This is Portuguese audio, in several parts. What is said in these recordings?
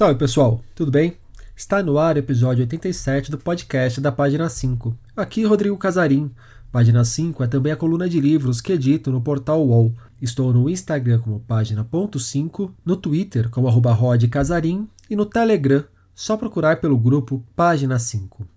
Salve pessoal, tudo bem? Está no ar o episódio 87 do podcast da Página 5. Aqui Rodrigo Casarim. Página 5 é também a coluna de livros que edito no portal UOL. Estou no Instagram como página.5, no Twitter como arroba e no Telegram, só procurar pelo grupo Página 5.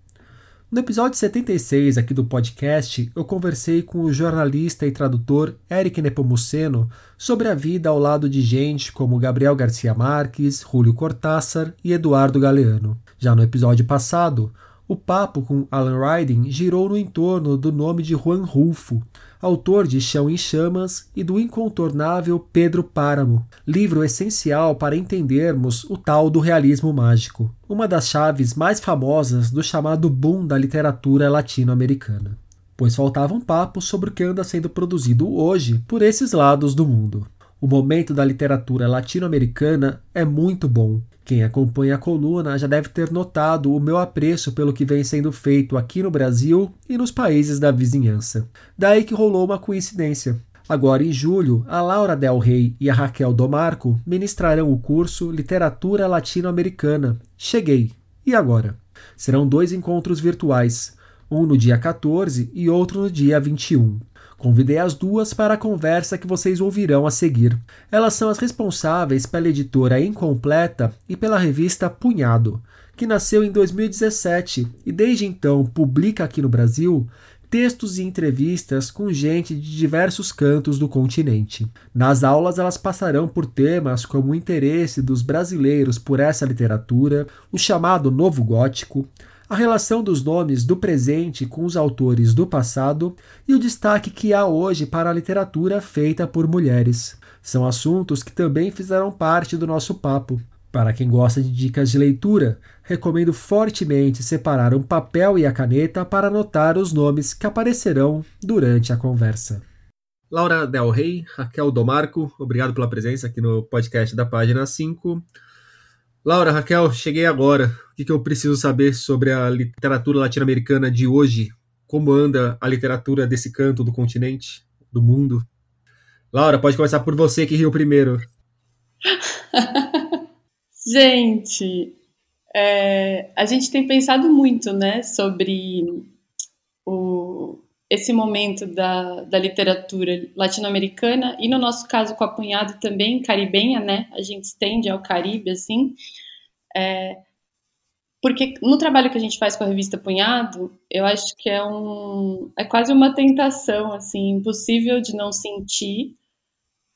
No episódio 76 aqui do podcast, eu conversei com o jornalista e tradutor Eric Nepomuceno sobre a vida ao lado de gente como Gabriel Garcia Marques, Julio Cortázar e Eduardo Galeano. Já no episódio passado, o papo com Alan Riding girou no entorno do nome de Juan Rulfo, autor de Chão em Chamas e do incontornável Pedro Páramo, livro essencial para entendermos o tal do realismo mágico, uma das chaves mais famosas do chamado boom da literatura latino-americana. Pois faltava um papo sobre o que anda sendo produzido hoje por esses lados do mundo. O momento da literatura latino-americana é muito bom quem acompanha a coluna já deve ter notado o meu apreço pelo que vem sendo feito aqui no Brasil e nos países da vizinhança. Daí que rolou uma coincidência. Agora, em julho, a Laura Del Rey e a Raquel Domarco ministrarão o curso Literatura Latino-Americana. Cheguei. E agora? Serão dois encontros virtuais, um no dia 14 e outro no dia 21. Convidei as duas para a conversa que vocês ouvirão a seguir. Elas são as responsáveis pela editora Incompleta e pela revista Punhado, que nasceu em 2017 e desde então publica aqui no Brasil textos e entrevistas com gente de diversos cantos do continente. Nas aulas, elas passarão por temas como o interesse dos brasileiros por essa literatura, o chamado Novo Gótico, a relação dos nomes do presente com os autores do passado e o destaque que há hoje para a literatura feita por mulheres. São assuntos que também fizeram parte do nosso papo. Para quem gosta de dicas de leitura, recomendo fortemente separar um papel e a caneta para anotar os nomes que aparecerão durante a conversa. Laura Del Rey, Raquel Domarco, obrigado pela presença aqui no podcast da página 5. Laura, Raquel, cheguei agora. O que, eu preciso saber sobre a literatura latino-americana de hoje? Como anda a literatura desse canto do continente, do mundo? Laura, pode começar por você que riu primeiro. gente, é, a gente tem pensado muito, né, sobre esse momento da, da literatura latino-americana e no nosso caso com a Punhado também caribenha, né? A gente estende ao Caribe assim, é, porque no trabalho que a gente faz com a revista Punhado, eu acho que é um é quase uma tentação assim, impossível de não sentir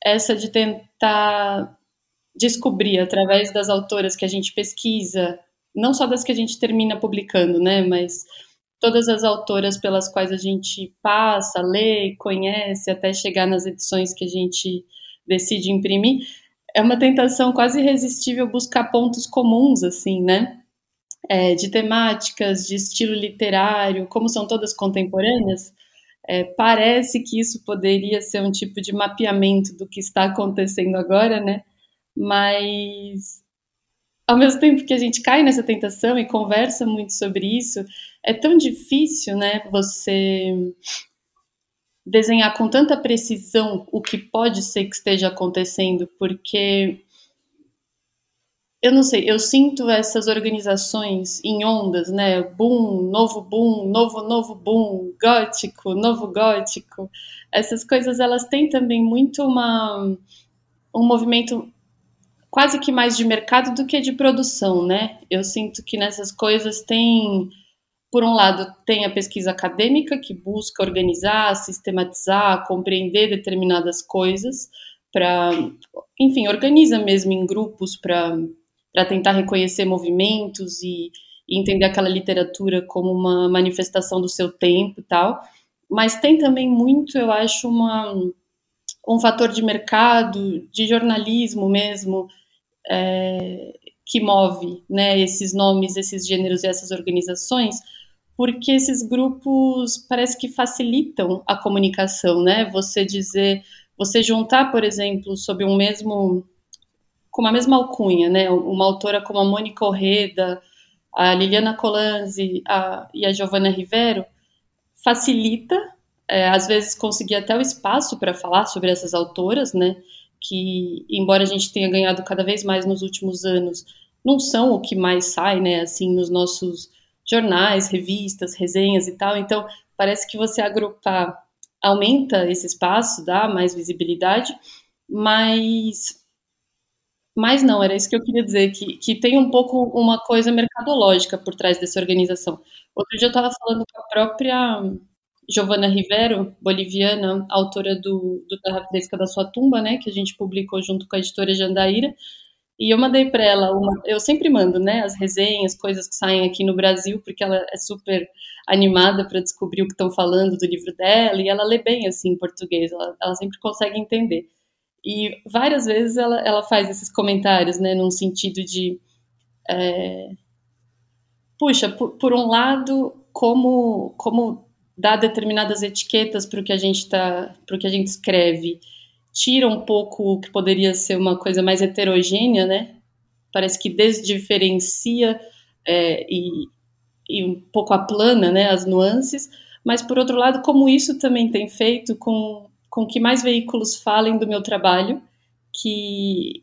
essa de tentar descobrir através das autoras que a gente pesquisa, não só das que a gente termina publicando, né, mas todas as autoras pelas quais a gente passa, lê, conhece, até chegar nas edições que a gente decide imprimir, é uma tentação quase irresistível buscar pontos comuns, assim, né? É, de temáticas, de estilo literário, como são todas contemporâneas, é, parece que isso poderia ser um tipo de mapeamento do que está acontecendo agora, né? Mas ao mesmo tempo que a gente cai nessa tentação e conversa muito sobre isso, é tão difícil, né, você desenhar com tanta precisão o que pode ser que esteja acontecendo, porque eu não sei, eu sinto essas organizações em ondas, né? Boom, novo boom, novo novo boom, gótico, novo gótico. Essas coisas elas têm também muito uma um movimento quase que mais de mercado do que de produção, né? Eu sinto que nessas coisas tem, por um lado, tem a pesquisa acadêmica que busca organizar, sistematizar, compreender determinadas coisas para, enfim, organiza mesmo em grupos para tentar reconhecer movimentos e, e entender aquela literatura como uma manifestação do seu tempo e tal. Mas tem também muito, eu acho, uma um fator de mercado, de jornalismo mesmo, é, que move né, esses nomes, esses gêneros e essas organizações, porque esses grupos parece que facilitam a comunicação, né? Você dizer, você juntar, por exemplo, sob um mesmo, com uma mesma alcunha, né? Uma autora como a Mônica Orreda, a Liliana Colanzi a, e a Giovanna Rivero, facilita, é, às vezes conseguir até o espaço para falar sobre essas autoras, né? que, embora a gente tenha ganhado cada vez mais nos últimos anos, não são o que mais sai, né, assim, nos nossos jornais, revistas, resenhas e tal. Então, parece que você agrupar aumenta esse espaço, dá mais visibilidade, mas mas não, era isso que eu queria dizer, que, que tem um pouco uma coisa mercadológica por trás dessa organização. Outro dia eu estava falando com a própria Giovana Rivero, boliviana, autora do, do Terra Fresca da Sua Tumba, né, que a gente publicou junto com a editora Jandaíra, e eu mandei para ela uma. Eu sempre mando, né, as resenhas, coisas que saem aqui no Brasil, porque ela é super animada para descobrir o que estão falando do livro dela, e ela lê bem assim em português, ela, ela sempre consegue entender. E várias vezes ela, ela faz esses comentários, né, num sentido de. É, puxa, por, por um lado, como, como dar determinadas etiquetas para o que a gente está, para o que a gente escreve tira um pouco o que poderia ser uma coisa mais heterogênea, né? Parece que desdiferencia é, e, e um pouco aplana né, as nuances, mas por outro lado, como isso também tem feito com, com que mais veículos falem do meu trabalho, que,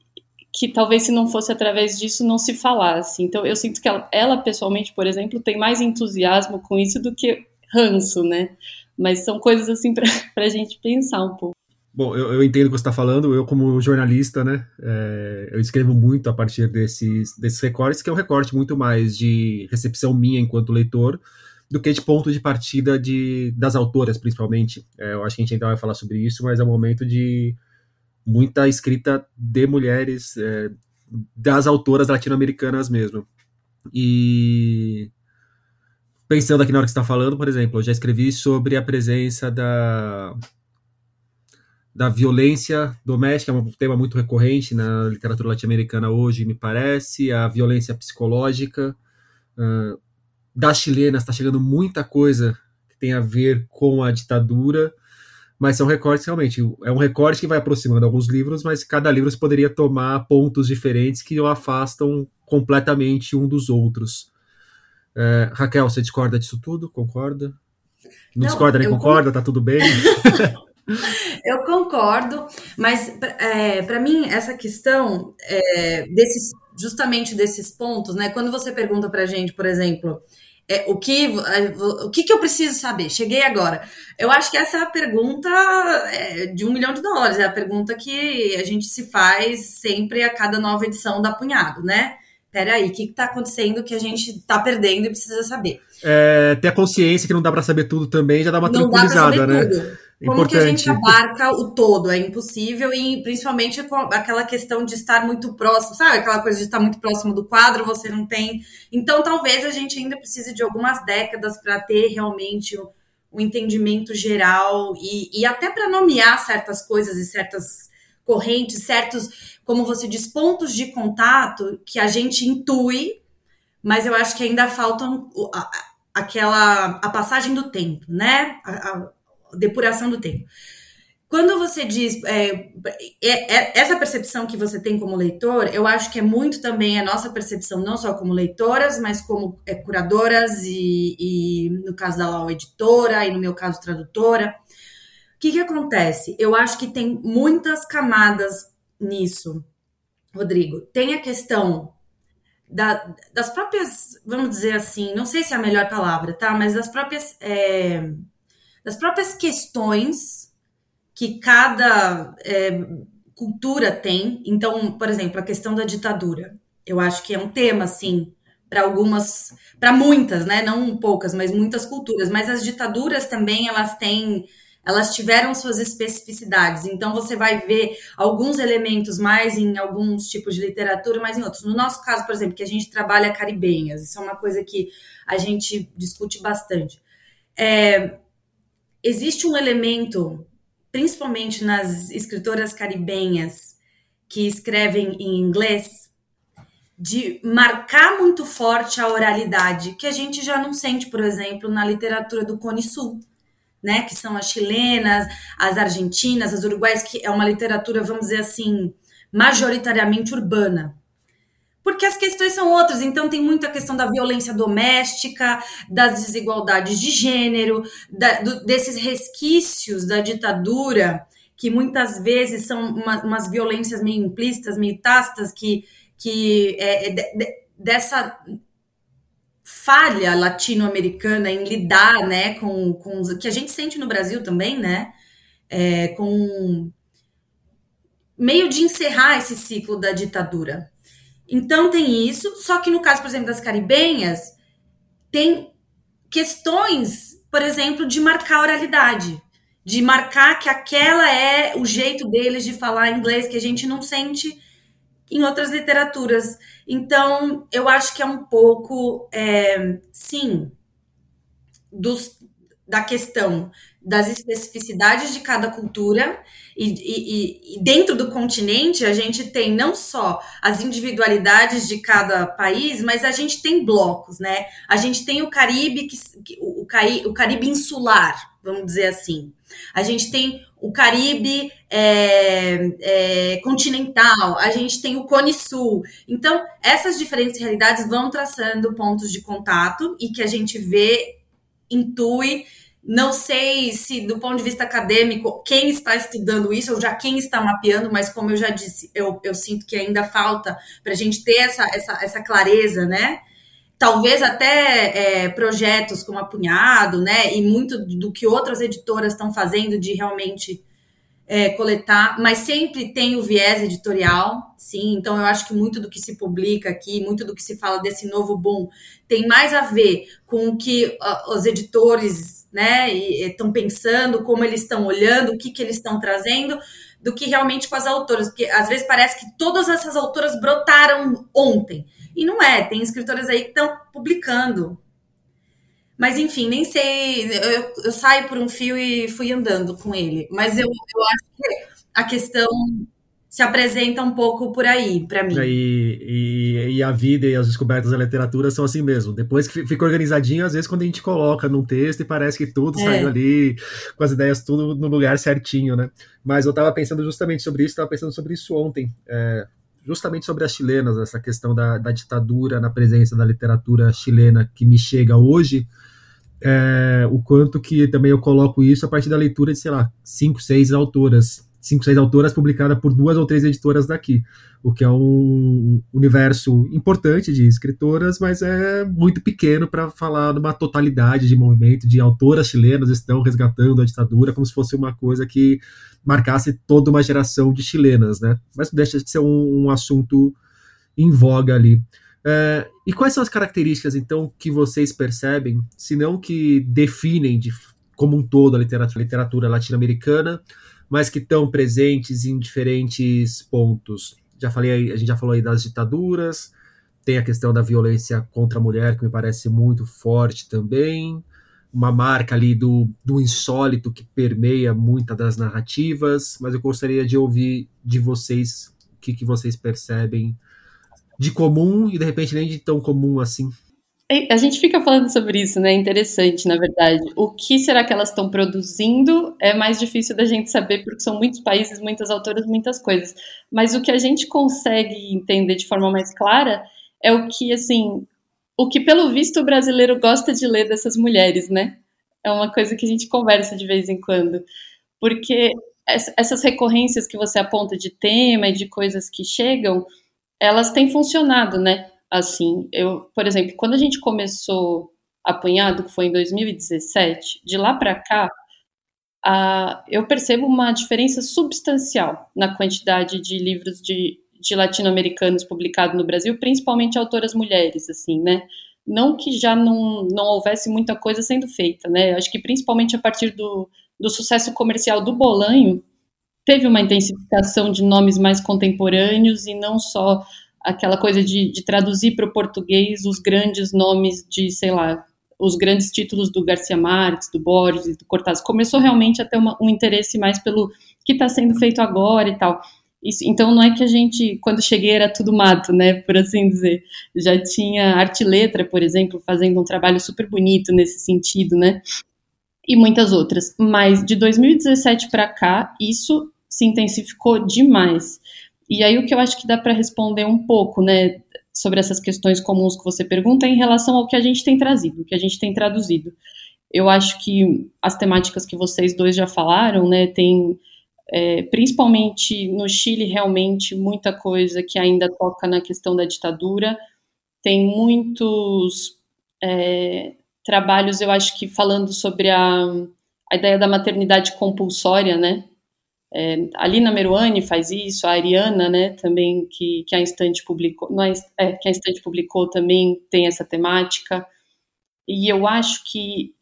que talvez se não fosse através disso não se falasse. Então eu sinto que ela, ela pessoalmente, por exemplo, tem mais entusiasmo com isso do que ranço, né? Mas são coisas assim para a gente pensar um pouco. Bom, eu, eu, entendo o que você está falando. Eu, como jornalista, né, é, eu escrevo muito a partir desses, desses recortes, que é um recorte muito mais de recepção minha enquanto leitor do que de ponto de partida de, das autoras, principalmente. É, eu acho que a gente ainda vai falar sobre isso, mas é um momento de muita escrita de mulheres, é, das autoras latino-americanas mesmo. E pensando aqui na hora que você está falando, por exemplo, eu já escrevi sobre a presença da da violência doméstica, é um tema muito recorrente na literatura latino-americana hoje, me parece, a violência psicológica. Uh, das chilenas está chegando muita coisa que tem a ver com a ditadura, mas são recortes realmente. É um recorte que vai aproximando alguns livros, mas cada livro poderia tomar pontos diferentes que o afastam completamente um dos outros. Uh, Raquel, você discorda disso tudo? Concorda? Não, Não discorda nem concorda? Tá tudo bem? Eu concordo, mas é, para mim essa questão é, desses, justamente desses pontos, né? Quando você pergunta para gente, por exemplo, é, o, que, o que, que eu preciso saber? Cheguei agora. Eu acho que essa é a pergunta é, de um milhão de dólares, é a pergunta que a gente se faz sempre a cada nova edição da Punhado, né? Peraí, o que está acontecendo que a gente está perdendo e precisa saber? É, ter a consciência que não dá para saber tudo também já dá uma não tranquilizada, né? Tudo. Como Importante. que a gente abarca o todo? É impossível, e principalmente com aquela questão de estar muito próximo, sabe? Aquela coisa de estar muito próximo do quadro, você não tem. Então, talvez a gente ainda precise de algumas décadas para ter realmente o, o, entendimento geral e, e até para nomear certas coisas e certas correntes, certos, como você diz, pontos de contato que a gente intui, mas eu acho que ainda faltam aquela a passagem do tempo, né? A, a, depuração do tempo. Quando você diz é, é, é, essa percepção que você tem como leitor, eu acho que é muito também a nossa percepção, não só como leitoras, mas como é, curadoras e, e, no caso da Lau, editora, e no meu caso, tradutora. O que, que acontece? Eu acho que tem muitas camadas nisso, Rodrigo. Tem a questão da, das próprias, vamos dizer assim, não sei se é a melhor palavra, tá? Mas das próprias. É, das próprias questões que cada é, cultura tem. Então, por exemplo, a questão da ditadura. Eu acho que é um tema, assim, para algumas, para muitas, né? Não poucas, mas muitas culturas. Mas as ditaduras também, elas têm, elas tiveram suas especificidades. Então, você vai ver alguns elementos mais em alguns tipos de literatura, mas em outros. No nosso caso, por exemplo, que a gente trabalha caribenhas, isso é uma coisa que a gente discute bastante. É, existe um elemento, principalmente nas escritoras caribenhas que escrevem em inglês, de marcar muito forte a oralidade, que a gente já não sente, por exemplo, na literatura do Cone Sul, né? Que são as chilenas, as argentinas, as uruguaias, que é uma literatura, vamos dizer assim, majoritariamente urbana porque as questões são outras. Então, tem muita questão da violência doméstica, das desigualdades de gênero, da, do, desses resquícios da ditadura, que muitas vezes são uma, umas violências meio implícitas, meio tácitas, que, que é, é de, dessa falha latino-americana em lidar, né, com, com que a gente sente no Brasil também, né, é, com meio de encerrar esse ciclo da ditadura. Então tem isso, só que no caso, por exemplo, das caribenhas, tem questões, por exemplo, de marcar oralidade, de marcar que aquela é o jeito deles de falar inglês que a gente não sente em outras literaturas. Então, eu acho que é um pouco, é, sim, dos, da questão das especificidades de cada cultura e, e, e, dentro do continente a gente tem não só as individualidades de cada país, mas a gente tem blocos, né? A gente tem o Caribe, que, o, o Caribe insular, vamos dizer assim. A gente tem o Caribe é, é, continental, a gente tem o Cone Sul. Então, essas diferentes realidades vão traçando pontos de contato e que a gente vê, intui não sei se, do ponto de vista acadêmico, quem está estudando isso, ou já quem está mapeando, mas como eu já disse, eu, eu sinto que ainda falta para a gente ter essa, essa, essa clareza, né? Talvez até é, projetos como Apunhado, né? E muito do que outras editoras estão fazendo de realmente é, coletar, mas sempre tem o viés editorial, sim. Então, eu acho que muito do que se publica aqui, muito do que se fala desse novo boom, tem mais a ver com o que uh, os editores né, estão pensando, como eles estão olhando, o que, que eles estão trazendo, do que realmente com as autoras. Porque às vezes parece que todas essas autoras brotaram ontem. E não é, tem escritoras aí que estão publicando mas enfim, nem sei. Eu, eu, saio por um fio e fui andando com ele. Mas eu, eu acho que a questão se apresenta um pouco por aí, para mim. E, e, e, a vida e as descobertas da literatura são assim mesmo. Depois que fica organizadinho, às vezes quando a gente coloca num texto e parece que tudo é. saiu ali, com as ideias tudo no lugar certinho, né? Mas eu estava pensando justamente sobre isso, estava pensando sobre isso ontem. É, justamente sobre as chilenas, essa questão da, da ditadura na presença da literatura chilena que me chega hoje, é, o quanto que também eu coloco isso a partir da leitura de, sei lá, cinco, seis autoras, cinco, seis autoras publicadas por duas ou três editoras daqui, o que é um universo importante de escritoras, mas é muito pequeno para falar de uma totalidade de movimento de autoras chilenas estão resgatando a ditadura como se fosse uma coisa que marcasse toda uma geração de chilenas, né? Mas deixa de ser um, um assunto em voga ali. É, e quais são as características, então, que vocês percebem, se não que definem de, como um todo a literatura, literatura latino-americana, mas que estão presentes em diferentes pontos? Já falei, a gente já falou aí das ditaduras, tem a questão da violência contra a mulher, que me parece muito forte também, uma marca ali do, do insólito que permeia muitas das narrativas, mas eu gostaria de ouvir de vocês o que, que vocês percebem de comum e de repente nem de tão comum assim. A gente fica falando sobre isso, né? Interessante, na verdade. O que será que elas estão produzindo é mais difícil da gente saber, porque são muitos países, muitas autoras, muitas coisas. Mas o que a gente consegue entender de forma mais clara é o que, assim, o que pelo visto o brasileiro gosta de ler dessas mulheres, né? É uma coisa que a gente conversa de vez em quando. Porque essas recorrências que você aponta de tema e de coisas que chegam elas têm funcionado, né? Assim, eu, por exemplo, quando a gente começou Apunhado, que foi em 2017, de lá para cá, eu percebo uma diferença substancial na quantidade de livros de, de latino-americanos publicados no Brasil, principalmente autoras mulheres, assim, né? Não que já não, não houvesse muita coisa sendo feita, né? Acho que principalmente a partir do, do sucesso comercial do Bolanho, teve uma intensificação de nomes mais contemporâneos e não só aquela coisa de, de traduzir para o português os grandes nomes de, sei lá, os grandes títulos do Garcia Marques, do Borges, do Cortázar. Começou realmente a ter uma, um interesse mais pelo que está sendo feito agora e tal. Isso, então não é que a gente, quando cheguei, era tudo mato, né, por assim dizer. Já tinha arte letra, por exemplo, fazendo um trabalho super bonito nesse sentido, né, e muitas outras. Mas de 2017 para cá, isso se intensificou demais. E aí o que eu acho que dá para responder um pouco, né, sobre essas questões comuns que você pergunta é em relação ao que a gente tem trazido, o que a gente tem traduzido. Eu acho que as temáticas que vocês dois já falaram, né, tem é, principalmente no Chile, realmente muita coisa que ainda toca na questão da ditadura. Tem muitos é, trabalhos, eu acho que falando sobre a, a ideia da maternidade compulsória, né? É, a Lina Meruane faz isso, a Ariana, né, também, que, que a Instante publicou, não é, é, que a Instante publicou também tem essa temática. E eu acho que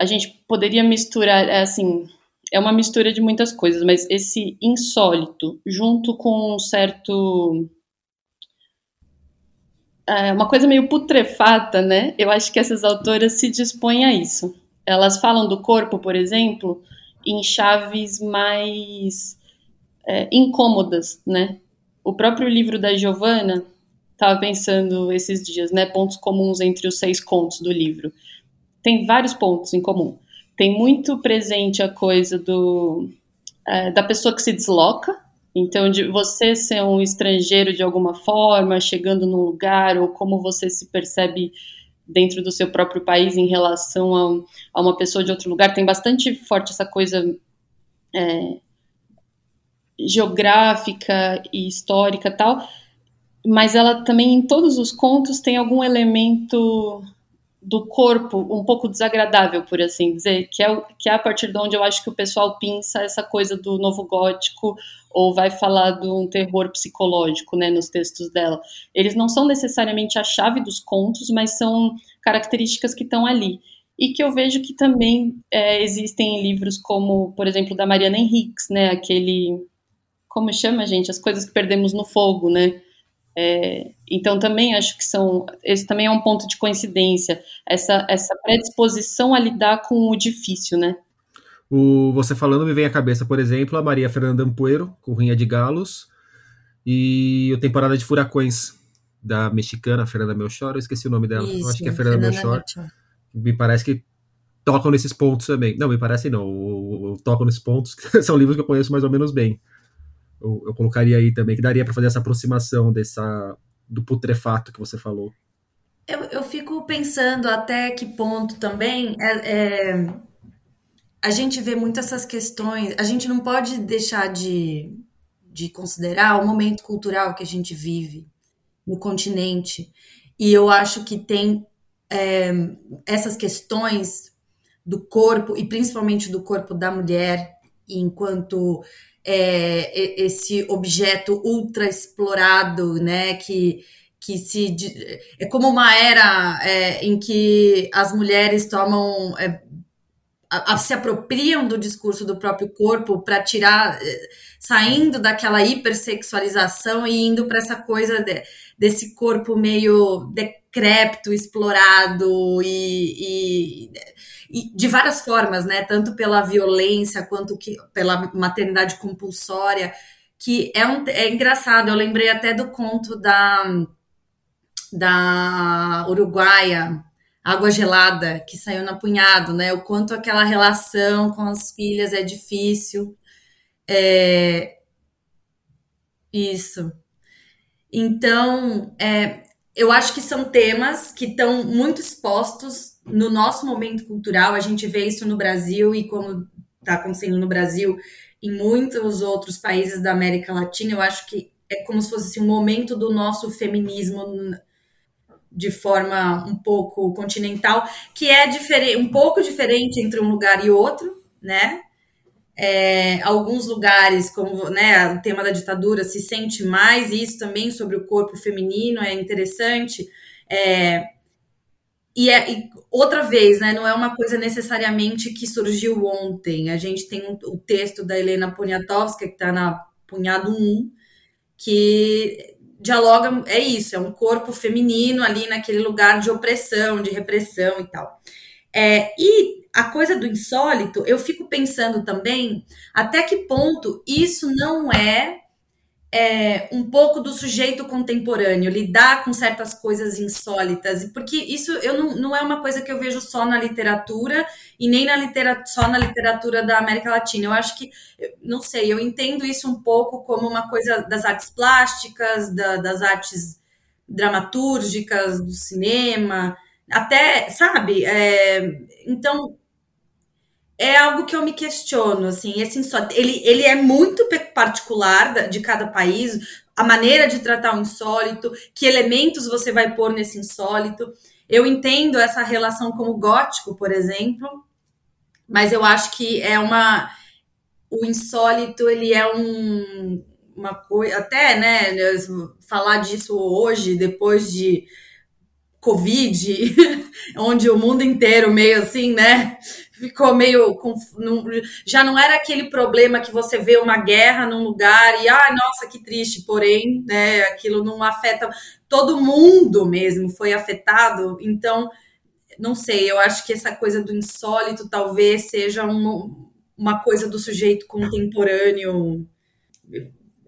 a gente poderia misturar, é, assim, é uma mistura de muitas coisas, mas esse insólito, junto com um certo. É, uma coisa meio putrefata, né? Eu acho que essas autoras se dispõem a isso. Elas falam do corpo, por exemplo, em chaves mais é, incômodas, né? O próprio livro da Giovanna, estava pensando esses dias, né? Pontos comuns entre os seis contos do livro. Tem vários pontos em comum tem muito presente a coisa do é, da pessoa que se desloca. Então, de você ser um estrangeiro de alguma forma, chegando num lugar, ou como você se percebe dentro do seu próprio país em relação a, a uma pessoa de outro lugar, tem bastante forte essa coisa é, geográfica e histórica tal, mas ela também em todos os contos tem algum elemento do corpo um pouco desagradável, por assim dizer, que é, que é a partir de onde eu acho que o pessoal pinça essa coisa do novo gótico ou vai falar de um terror psicológico, né, nos textos dela. Eles não são necessariamente a chave dos contos, mas são características que estão ali. E que eu vejo que também é, existem em livros como, por exemplo, da Mariana Henriques, né, aquele... Como chama, gente? As coisas que perdemos no fogo, né? É, então também acho que são esse também é um ponto de coincidência essa essa predisposição a lidar com o difícil, né? O, você falando me vem à cabeça, por exemplo, a Maria Fernanda Ampuero, com Rinha de Galos, e o Temporada de Furacões, da mexicana Fernanda Melchor, eu esqueci o nome dela, Isso, acho que é Fernanda, Fernanda Melchor. Melchor. Me parece que tocam nesses pontos também. Não, me parece não, tocam nesses pontos, são livros que eu conheço mais ou menos bem eu, eu colocaria aí também, que daria para fazer essa aproximação dessa do putrefato que você falou. Eu, eu fico pensando até que ponto também é, é, a gente vê muito essas questões, a gente não pode deixar de, de considerar o momento cultural que a gente vive no continente. E eu acho que tem é, essas questões do corpo, e principalmente do corpo da mulher, enquanto é, esse objeto ultra explorado, né? Que, que se é como uma era é, em que as mulheres tomam é, se apropriam do discurso do próprio corpo para tirar, é, saindo daquela hipersexualização e indo para essa coisa de, desse corpo meio decrépito, explorado e, e de várias formas, né? Tanto pela violência quanto que, pela maternidade compulsória, que é, um, é engraçado. Eu lembrei até do conto da, da Uruguaia, Água Gelada, que saiu na Punhado, né? O quanto aquela relação com as filhas é difícil. É... Isso. Então, é, eu acho que são temas que estão muito expostos no nosso momento cultural, a gente vê isso no Brasil e como está acontecendo no Brasil, em muitos outros países da América Latina, eu acho que é como se fosse assim, um momento do nosso feminismo de forma um pouco continental, que é diferente, um pouco diferente entre um lugar e outro, né? É, alguns lugares, como né, o tema da ditadura, se sente mais isso também sobre o corpo feminino, é interessante. É, e, é, e outra vez, né, não é uma coisa necessariamente que surgiu ontem. A gente tem um, o texto da Helena Poniatowska, que está na Punhado 1, que dialoga, é isso, é um corpo feminino ali naquele lugar de opressão, de repressão e tal. É, e a coisa do insólito, eu fico pensando também até que ponto isso não é é, um pouco do sujeito contemporâneo, lidar com certas coisas insólitas, porque isso eu não, não é uma coisa que eu vejo só na literatura e nem na literatura, só na literatura da América Latina. Eu acho que, não sei, eu entendo isso um pouco como uma coisa das artes plásticas, da, das artes dramatúrgicas, do cinema, até, sabe? É, então, é algo que eu me questiono, assim, esse insólito, ele, ele é muito particular de cada país, a maneira de tratar o insólito, que elementos você vai pôr nesse insólito. Eu entendo essa relação com o gótico, por exemplo, mas eu acho que é uma o insólito, ele é um uma coisa, até, né, falar disso hoje, depois de Covid, onde o mundo inteiro meio assim, né, ficou meio. Já não era aquele problema que você vê uma guerra num lugar e, ah, nossa, que triste, porém, né, aquilo não afeta. Todo mundo mesmo foi afetado, então, não sei, eu acho que essa coisa do insólito talvez seja uma, uma coisa do sujeito contemporâneo.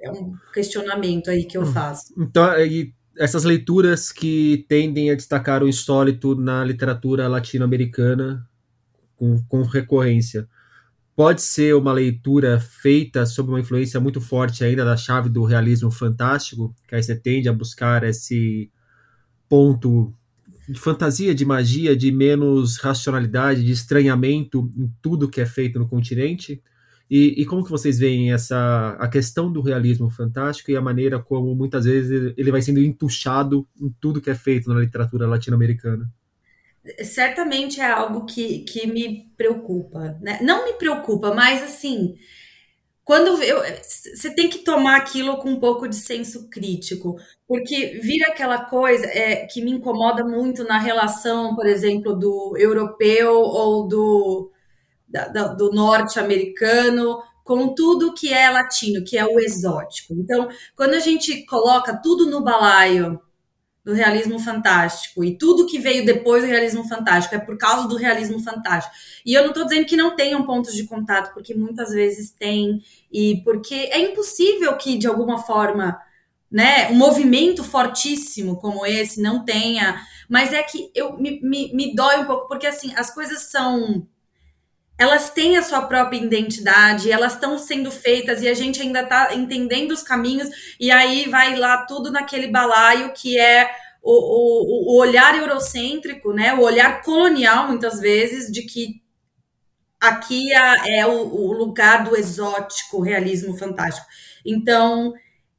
É um questionamento aí que eu hum. faço. Então, e essas leituras que tendem a destacar o insólito na literatura latino-americana com, com recorrência. Pode ser uma leitura feita sob uma influência muito forte ainda da chave do realismo fantástico, que aí você tende a buscar esse ponto de fantasia, de magia, de menos racionalidade, de estranhamento em tudo que é feito no continente. E, e, como que vocês veem essa a questão do realismo fantástico e a maneira como muitas vezes ele vai sendo entuchado em tudo que é feito na literatura latino-americana? Certamente é algo que, que me preocupa, né? Não me preocupa, mas assim, quando você tem que tomar aquilo com um pouco de senso crítico, porque vira aquela coisa é, que me incomoda muito na relação, por exemplo, do europeu ou do, do norte-americano com tudo que é latino, que é o exótico. Então, quando a gente coloca tudo no balaio do realismo fantástico e tudo que veio depois do realismo fantástico é por causa do realismo fantástico. E eu não estou dizendo que não tenham pontos de contato, porque muitas vezes tem, e porque é impossível que, de alguma forma, né, um movimento fortíssimo como esse não tenha. Mas é que eu me, me, me dói um pouco, porque assim, as coisas são elas têm a sua própria identidade, elas estão sendo feitas e a gente ainda está entendendo os caminhos, e aí vai lá tudo naquele balaio que é o, o, o olhar eurocêntrico, né? O olhar colonial, muitas vezes, de que aqui é, é o, o lugar do exótico, realismo fantástico. Então,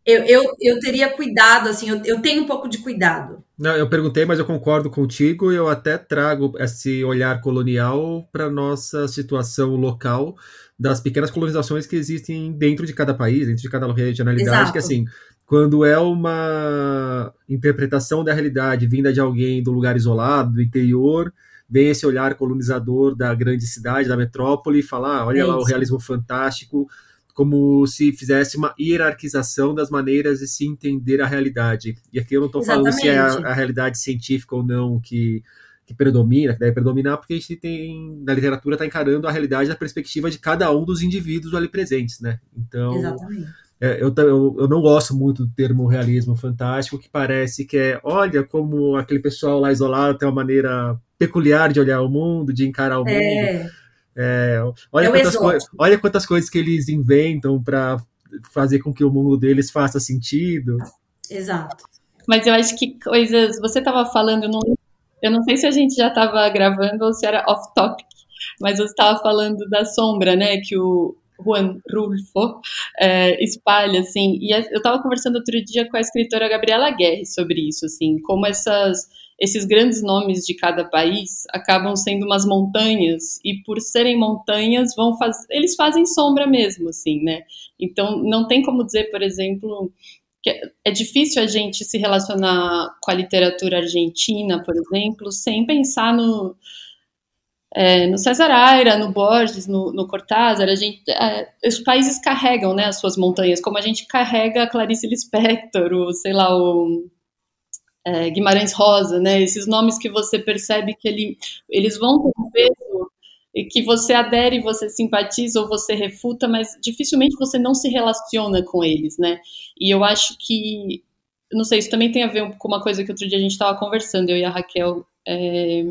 eu, eu, eu teria cuidado, assim, eu, eu tenho um pouco de cuidado. Não, eu perguntei, mas eu concordo contigo. Eu até trago esse olhar colonial para nossa situação local das pequenas colonizações que existem dentro de cada país, dentro de cada regionalidade, Exato. que assim, quando é uma interpretação da realidade vinda de alguém do lugar isolado, do interior, vem esse olhar colonizador da grande cidade, da metrópole, e falar, ah, olha é lá o realismo fantástico, como se fizesse uma hierarquização das maneiras de se entender a realidade. E aqui eu não estou falando se é a, a, realidade científica ou não que, que predomina, que deve predominar, porque a gente tem, na literatura, está encarando a realidade da perspectiva de cada um dos indivíduos ali presentes, né? Então, é, eu, eu, eu não gosto muito do termo realismo fantástico, que parece que é, olha como aquele pessoal lá isolado tem uma maneira peculiar de olhar o mundo, de encarar o é. mundo. É, olha, é quantas olha quantas coisas que eles inventam para fazer com que o mundo deles faça sentido. Exato. Mas eu acho que coisas. Você estava falando, eu não, eu não sei se a gente já estava gravando ou se era off-topic, mas você estava falando da sombra, né? Que o Juan Rulfo é, espalha, assim. E eu estava conversando outro dia com a escritora Gabriela Guerre sobre isso, assim, como essas esses grandes nomes de cada país acabam sendo umas montanhas e por serem montanhas vão eles fazem sombra mesmo, assim, né? Então não tem como dizer, por exemplo, que é difícil a gente se relacionar com a literatura argentina, por exemplo, sem pensar no é, no César Aira, no Borges, no, no Cortázar, a gente, é, os países carregam né, as suas montanhas, como a gente carrega a Clarice Lispector, o, sei lá, o é, Guimarães Rosa, né? Esses nomes que você percebe que ele, eles vão ter um peso e que você adere, você simpatiza ou você refuta, mas dificilmente você não se relaciona com eles, né? E eu acho que, não sei, isso também tem a ver com uma coisa que outro dia a gente estava conversando, eu e a Raquel. É...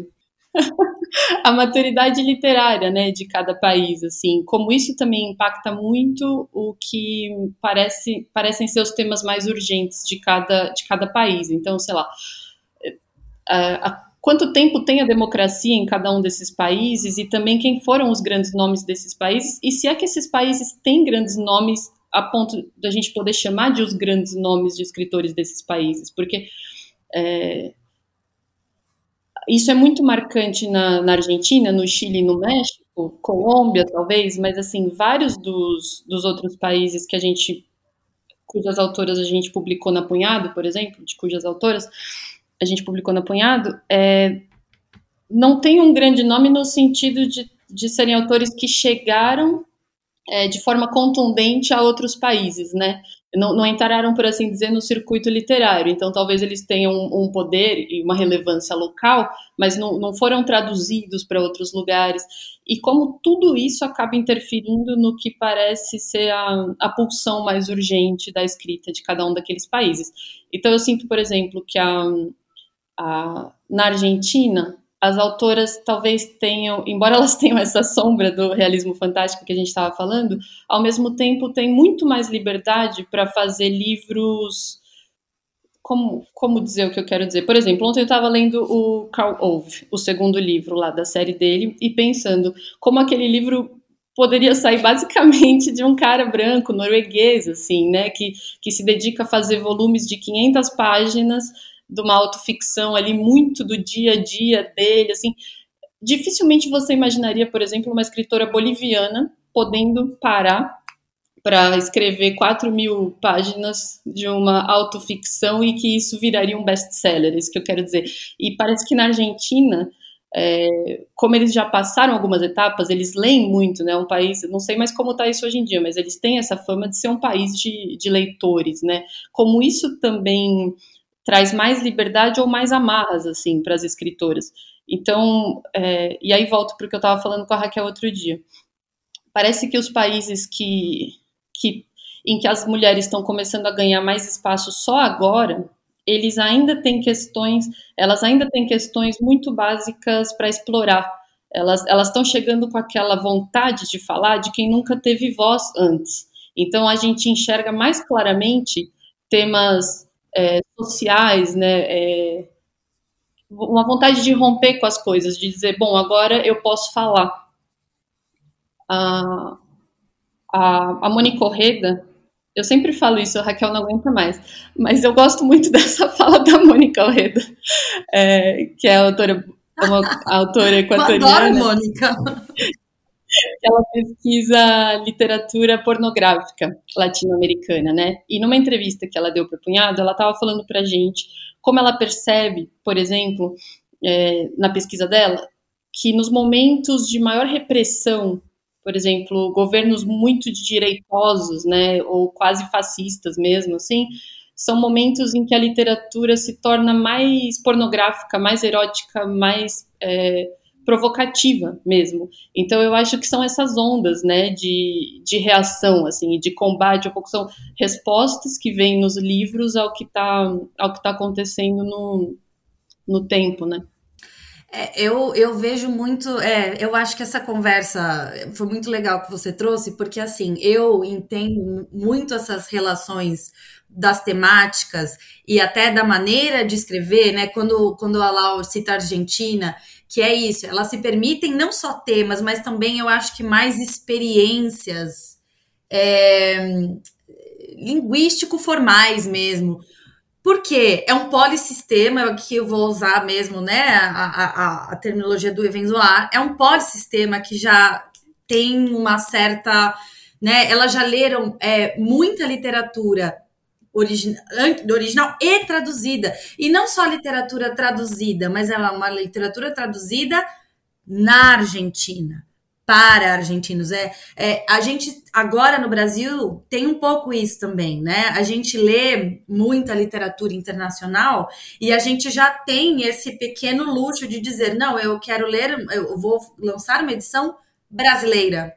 a maturidade literária, né, de cada país, assim, como isso também impacta muito o que parece, parecem ser os temas mais urgentes de cada, de cada país. Então, sei lá, a, a quanto tempo tem a democracia em cada um desses países e também quem foram os grandes nomes desses países? E se é que esses países têm grandes nomes a ponto da gente poder chamar de os grandes nomes de escritores desses países, porque é, isso é muito marcante na, na, Argentina, no Chile no México, Colômbia talvez, mas assim vários dos, dos outros países que a gente cujas autoras a gente publicou na Punhado, por exemplo, de cujas autoras a gente publicou na Punhado, é, não tem um grande nome no sentido de, de serem autores que chegaram é, de forma contundente a outros países, né? Não, não, entraram, por assim dizer, no circuito literário. Então, talvez eles tenham um, poder e uma relevância local, mas não, não foram traduzidos para outros lugares. E como tudo isso acaba interferindo no que parece ser a, a pulsão mais urgente da escrita de cada um daqueles países. Então, eu sinto, por exemplo, que a, a, na Argentina, as autoras talvez tenham, embora elas tenham essa sombra do realismo fantástico que a gente estava falando, ao mesmo tempo têm muito mais liberdade para fazer livros. Como, como dizer o que eu quero dizer? Por exemplo, ontem eu estava lendo o Carl Ove, o segundo livro lá da série dele, e pensando como aquele livro poderia sair basicamente de um cara branco, norueguês, assim, né, que, que se dedica a fazer volumes de 500 páginas de uma autoficção ali muito do dia a dia dele, assim, dificilmente você imaginaria, por exemplo, uma escritora boliviana podendo parar para escrever 4 mil páginas de uma autoficção e que isso viraria um best-seller, é isso que eu quero dizer. E parece que na Argentina, é, como eles já passaram algumas etapas, eles leem muito, né? Um país, não sei mais como está isso hoje em dia, mas eles têm essa fama de ser um país de, de leitores, né? Como isso também traz mais liberdade ou mais amarras, assim, para as escritoras. Então, é, e aí volto para o que eu estava falando com a Raquel outro dia. Parece que os países que, que em que as mulheres estão começando a ganhar mais espaço só agora, eles ainda têm questões, elas ainda têm questões muito básicas para explorar. Elas estão chegando com aquela vontade de falar de quem nunca teve voz antes. Então a gente enxerga mais claramente temas é, sociais, né? É, uma vontade de romper com as coisas, de dizer, bom, agora eu posso falar. A, a, a Moni Correda, eu sempre falo isso, a Raquel não aguenta mais, mas eu gosto muito dessa fala da Mônica Correda, é, que é a autora, uma autora equatoriana. Adoro, Mônica! Ela pesquisa literatura pornográfica latino-americana, né? E numa entrevista que ela deu para o Punhado, ela estava falando para gente como ela percebe, por exemplo, é, na pesquisa dela, que nos momentos de maior repressão, por exemplo, governos muito direitosos, né, ou quase fascistas mesmo, assim, são momentos em que a literatura se torna mais pornográfica, mais erótica, mais é, provocativa mesmo. Então eu acho que são essas ondas, né, de, de reação, assim, de combate, um pouco são respostas que vêm nos livros ao que está ao que tá acontecendo no, no tempo, né. É, eu, eu vejo muito, é, eu acho que essa conversa foi muito legal que você trouxe, porque assim, eu entendo muito essas relações das temáticas e até da maneira de escrever, né? Quando, quando a Lau cita a Argentina, que é isso, elas se permitem não só temas, mas também eu acho que mais experiências é, linguístico-formais mesmo. Porque é um polissistema, que eu vou usar mesmo, né, a, a, a terminologia do Evenzoar, é um polissistema que já tem uma certa, né, elas já leram é, muita literatura origina, original e traduzida. E não só literatura traduzida, mas ela é uma literatura traduzida na Argentina, para argentinos. É, é, a gente agora no Brasil tem um pouco isso também, né? A gente lê muita literatura internacional e a gente já tem esse pequeno luxo de dizer, não, eu quero ler, eu vou lançar uma edição brasileira.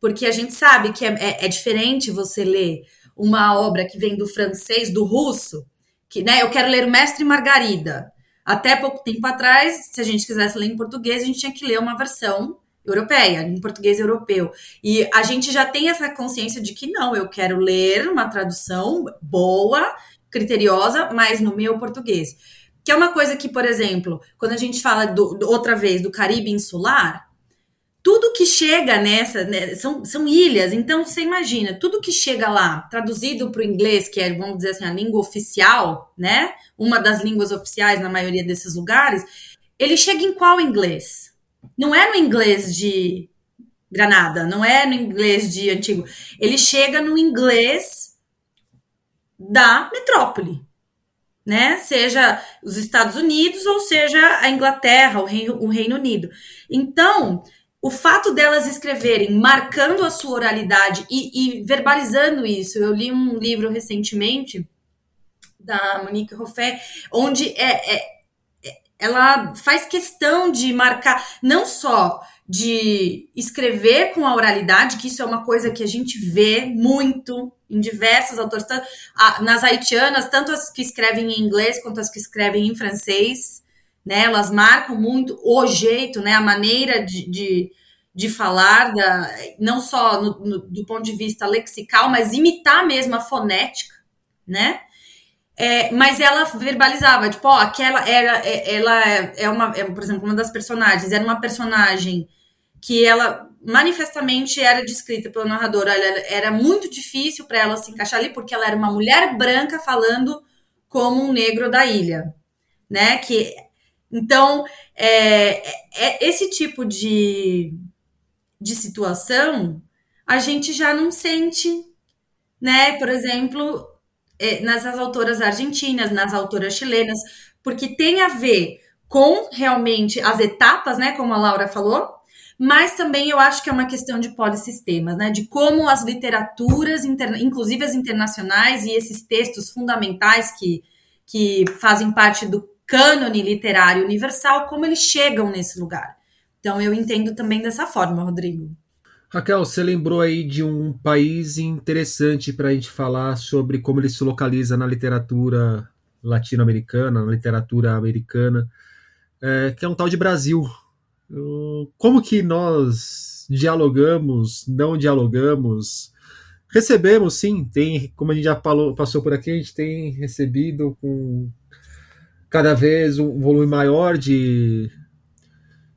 Porque a gente sabe que é, é, é diferente você ler uma obra que vem do francês, do russo, que, né, eu quero ler o Mestre Margarida. Até pouco tempo atrás, se a gente quisesse ler em português, a gente tinha que ler uma versão europeia, em português europeu. E a gente já tem essa consciência de que não, eu quero ler uma tradução boa, criteriosa, mas no meu português. Que é uma coisa que, por exemplo, quando a gente fala do, outra vez do Caribe insular, tudo que chega nessa né, são, são ilhas, então você imagina, tudo que chega lá, traduzido para o inglês, que é, vamos dizer assim, a língua oficial, né? Uma das línguas oficiais na maioria desses lugares, ele chega em qual inglês? Não é no inglês de Granada, não é no inglês de antigo. Ele chega no inglês da metrópole, né? Seja os Estados Unidos ou seja a Inglaterra, o Reino, o Reino Unido. Então, o fato delas escreverem marcando a sua oralidade e, e, verbalizando isso, eu li um livro recentemente da Monique Roffé, onde é, é, é, ela faz questão de marcar não só de escrever com a oralidade, que isso é uma coisa que a gente vê muito em diversos autores, nas haitianas, tanto as que escrevem em inglês quanto as que escrevem em francês né? Elas marcam muito o jeito, né? A maneira de, de, de falar, da, não só no, no, do ponto de vista lexical, mas imitar mesmo a fonética, né? É, mas ela verbalizava, tipo, ó, aquela era, é, ela é uma, é, por exemplo, uma das personagens, era uma personagem que ela manifestamente era descrita pelo narrador, ela, era muito difícil para ela se encaixar ali, porque ela era uma mulher branca falando como um negro da ilha, né? Que então, é, é, esse tipo de, de situação a gente já não sente, né? Por exemplo, é, nas autoras argentinas, nas autoras chilenas, porque tem a ver com realmente as etapas, né? Como a Laura falou, mas também eu acho que é uma questão de polissistemas, né? De como as literaturas, inclusive as internacionais, e esses textos fundamentais que, que fazem parte do cânone literário universal, como eles chegam nesse lugar. Então eu entendo também dessa forma, Rodrigo. Raquel, você lembrou aí de um país interessante para a gente falar sobre como ele se localiza na literatura latino-americana, na literatura americana, é, que é um tal de Brasil. Como que nós dialogamos, não dialogamos? Recebemos, sim, tem, como a gente já falou, passou por aqui, a gente tem recebido com cada vez um volume maior de,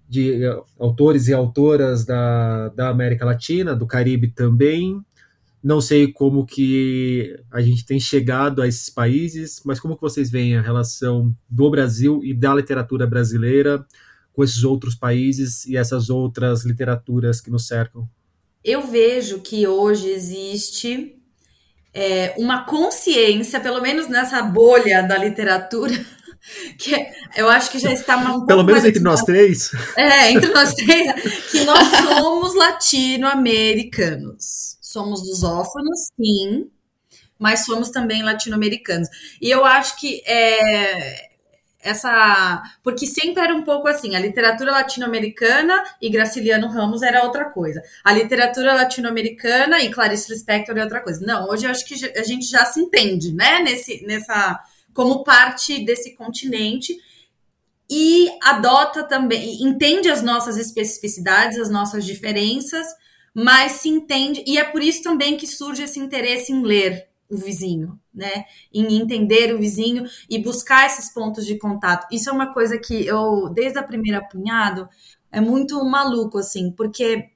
de autores e autoras da, da América Latina, do Caribe também. Não sei como que a gente tem chegado a esses países, mas como que vocês veem a relação do Brasil e da literatura brasileira com esses outros países e essas outras literaturas que nos cercam? Eu vejo que hoje existe é, uma consciência, pelo menos nessa bolha da literatura, que eu acho que já está um Pelo menos entre nós três. É, entre nós três, que nós somos latino-americanos. Somos lusófonos, sim, mas somos também latino-americanos. E eu acho que é, essa. Porque sempre era um pouco assim: a literatura latino-americana e Graciliano Ramos era outra coisa. A literatura latino-americana e Clarice Lispector é outra coisa. Não, hoje eu acho que a gente já se entende, né? Nesse, nessa como parte desse continente e adota também, entende as nossas especificidades, as nossas diferenças, mas se entende, e é por isso também que surge esse interesse em ler o vizinho, né? Em entender o vizinho e buscar esses pontos de contato. Isso é uma coisa que eu, desde a primeira punhado, é muito maluco, assim, porque,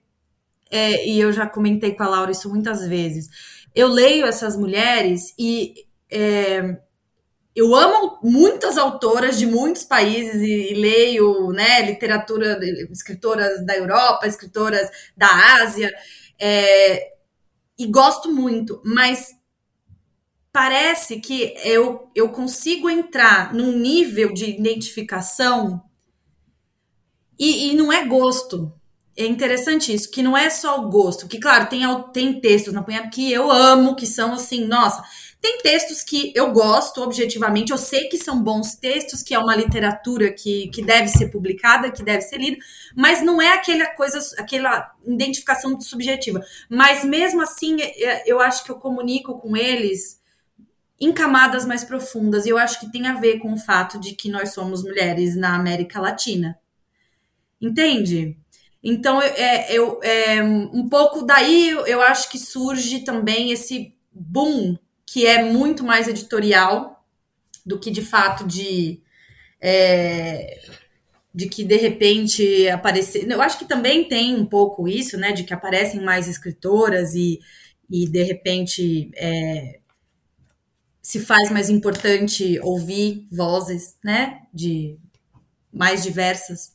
é, e eu já comentei com a Laura isso muitas vezes, eu leio essas mulheres e. É, eu amo muitas autoras de muitos países e, e, leio né, literatura, escritoras da Europa, escritoras da Ásia, é, e gosto muito, mas parece que eu, eu consigo entrar num nível de identificação e, e não é gosto. É interessante isso, que não é só o gosto, que claro, tem, tem textos na punhada que eu amo, que são assim, nossa, tem textos que eu gosto objetivamente, eu sei que são bons textos, que é uma literatura que, que deve ser publicada, que deve ser lida, mas não é aquela coisa, aquela identificação subjetiva. Mas mesmo assim, é, é, eu acho que eu comunico com eles em camadas mais profundas, e eu acho que tem a ver com o fato de que nós somos mulheres na América Latina. Entende? Então, é, eu, é, um pouco daí eu acho que surge também esse boom que é muito mais editorial do que de fato de, É, de que de repente aparecer. Eu acho que também tem um pouco isso, né? De que aparecem mais escritoras e, e de repente é, se faz mais importante ouvir vozes, né? De mais diversas.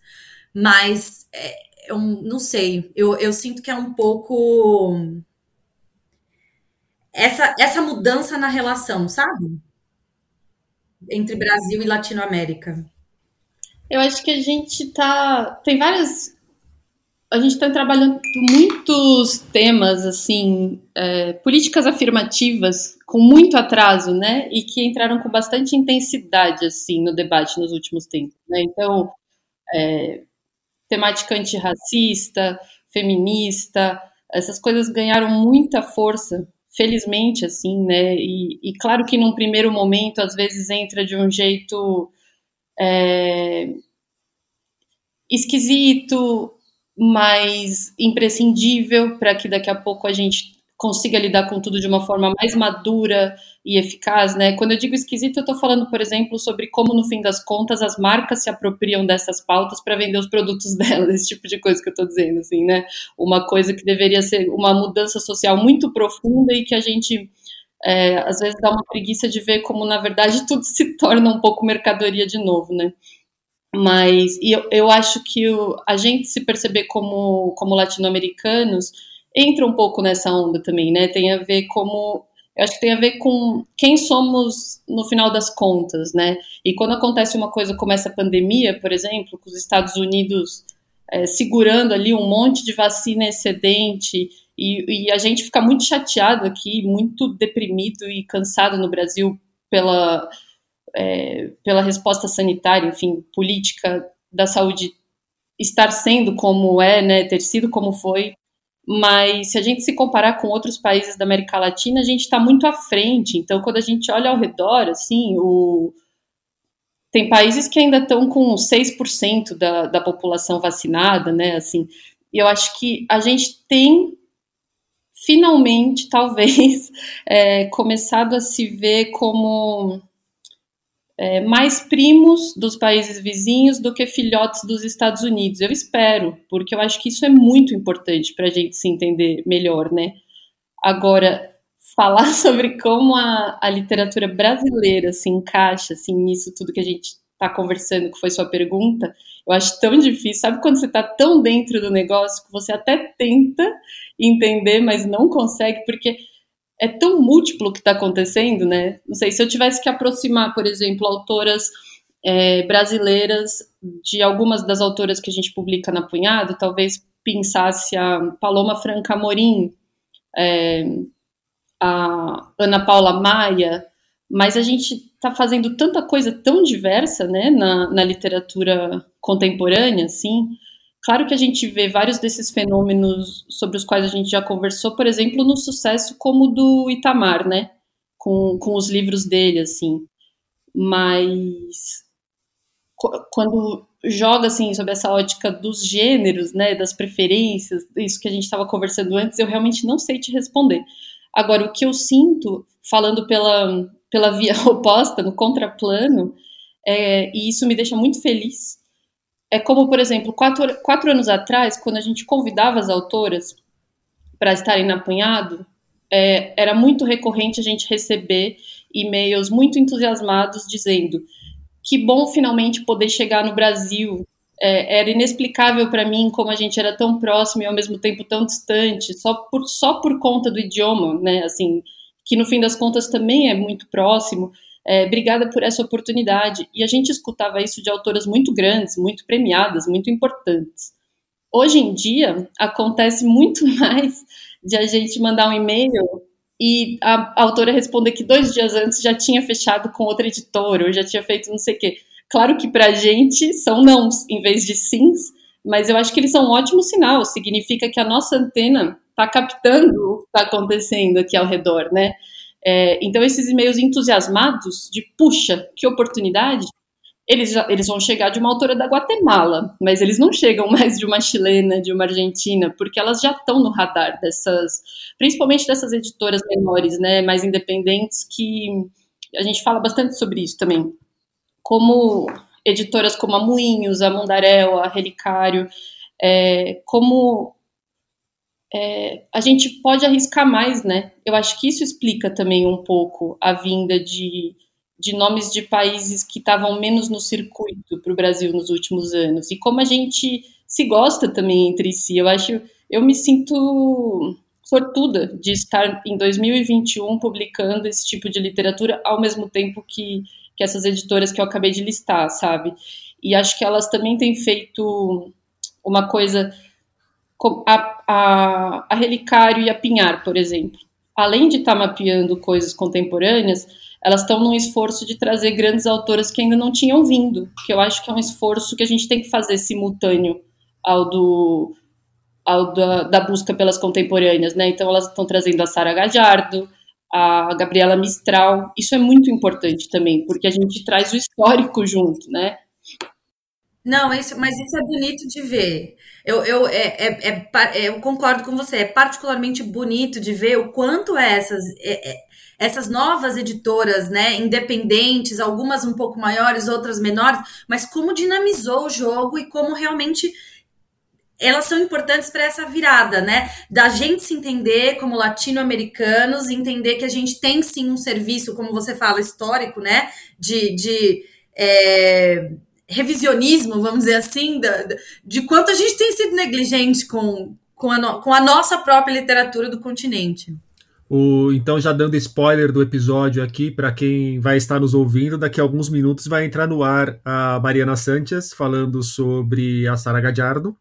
Mas é, eu não sei, eu, eu sinto que é um pouco essa, essa mudança na relação, sabe? Entre Brasil e Latinoamérica. Eu acho que a gente tá. Tem várias. A gente está trabalhando muitos temas, assim, é, políticas afirmativas com muito atraso, né? E que entraram com bastante intensidade, assim, no debate nos últimos tempos, né? Então, é, temática antirracista, feminista, essas coisas ganharam muita força, felizmente, assim, né? E, e claro que num primeiro momento, às vezes, entra de um jeito é, esquisito, mas imprescindível para que daqui a pouco a gente consiga lidar com tudo de uma forma mais madura e eficaz, né? Quando eu digo esquisito, eu estou falando, por exemplo, sobre como, no fim das contas, as marcas se apropriam dessas pautas para vender os produtos delas, esse tipo de coisa que eu estou dizendo, assim, né? Uma coisa que deveria ser uma mudança social muito profunda e que a gente é, às vezes dá uma preguiça de ver como, na verdade, tudo se torna um pouco mercadoria de novo, né? Mas e eu, eu acho que o, a gente se perceber como, como latino-americanos entra um pouco nessa onda também, né? Tem a ver como eu acho que tem a ver com quem somos no final das contas, né? E quando acontece uma coisa como essa pandemia, por exemplo, com os Estados Unidos é, segurando ali um monte de vacina excedente e, e, a gente fica muito chateado aqui, muito deprimido e cansado no Brasil pela, é, pela resposta sanitária, enfim, política da saúde estar sendo como é, né, ter sido como foi. Mas se a gente se comparar com outros países da América Latina, a gente está muito à frente. Então, quando a gente olha ao redor, assim, o, tem países que ainda estão com 6% da, da população vacinada, né? Assim, eu acho que a gente tem finalmente, talvez, é, começado a se ver como é, mais primos dos países vizinhos do que filhotes dos Estados Unidos. Eu espero, porque eu acho que isso é muito importante para a gente se entender melhor, né? Agora, falar sobre como a, a literatura brasileira se encaixa assim, nisso tudo que a gente está conversando, que foi sua pergunta, eu acho tão difícil. Sabe quando você está tão dentro do negócio que você até tenta entender, mas não consegue, porque é tão múltiplo que está acontecendo, né? Não sei, se eu tivesse que aproximar, por exemplo, autoras é, brasileiras de algumas das autoras que a gente publica na Punhado, talvez pensasse a Paloma Franca Amorim, é, a Ana Paula Maia, mas a gente está fazendo tanta coisa tão diversa, né, na, na literatura contemporânea, assim, Claro que a gente vê vários desses fenômenos sobre os quais a gente já conversou, por exemplo, no sucesso como do Itamar, né? Com, com os livros dele, assim. Mas quando joga assim sobre essa ótica dos gêneros, né, das preferências, isso que a gente estava conversando antes, eu realmente não sei te responder. Agora, o que eu sinto, falando pela, pela via oposta, no contraplano, é, e isso me deixa muito feliz, é como, por exemplo, quatro, quatro anos atrás, quando a gente convidava as autoras para estarem na Punhado, é, era muito recorrente a gente receber e-mails muito entusiasmados dizendo que bom finalmente poder chegar no Brasil. É, era inexplicável para mim como a gente era tão próximo e ao mesmo tempo tão distante, só por, só por conta do idioma, né? Assim, que no fim das contas também é muito próximo é, obrigada por essa oportunidade. E a gente escutava isso de autoras muito grandes, muito premiadas, muito importantes. Hoje em dia, acontece muito mais de a gente mandar um e-mail e a, autora responder que dois dias antes já tinha fechado com outra editora, ou já tinha feito não sei o quê. Claro que para a gente são nãos em vez de sims, mas eu acho que eles são um ótimo sinal. Significa que a nossa antena está captando o que está acontecendo aqui ao redor, né? É, então, esses e-mails entusiasmados de puxa, que oportunidade, eles, eles vão chegar de uma autora da Guatemala, mas eles não chegam mais de uma chilena, de uma argentina, porque elas já estão no radar dessas, principalmente dessas editoras menores, né, mais independentes, que a gente fala bastante sobre isso também. Como editoras como a Moinhos, a Mundaréu, a Relicário, é, como é, a gente pode arriscar mais, né? Eu acho que isso explica também um pouco a vinda de, de nomes de países que estavam menos no circuito para o Brasil nos últimos anos. E como a gente se gosta também entre si. Eu acho, eu me sinto sortuda de estar em 2021 publicando esse tipo de literatura ao mesmo tempo que, que essas editoras que eu acabei de listar, sabe? E acho que elas também têm feito uma coisa a, a, a Relicário e a Pinhar, por exemplo. Além de estar mapeando coisas contemporâneas, elas estão num esforço de trazer grandes autoras que ainda não tinham vindo, que eu acho que é um esforço que a gente tem que fazer simultâneo ao do ao da, da busca pelas contemporâneas, né? Então elas estão trazendo a Sara Gajardo, a Gabriela Mistral. Isso é muito importante também, porque a gente traz o histórico junto, né? Não, isso, mas isso é bonito de ver. Eu, eu, é, é, é, é eu concordo com você. É particularmente bonito de ver o quanto essas, é, é, essas novas editoras, né, independentes, algumas um pouco maiores, outras menores, mas como dinamizou o jogo e como realmente elas são importantes para essa virada, né? Da gente se entender como latino-americanos, entender que a gente tem sim um serviço, como você fala, histórico, né? De, de é, revisionismo, vamos dizer assim, da, de quanto a gente tem sido negligente com, com, a, no, com a nossa própria literatura do continente. O, então, já dando spoiler do episódio aqui, para quem vai estar nos ouvindo, daqui a alguns minutos vai entrar no ar a Mariana Sanchez falando sobre a Sara Gadiardo,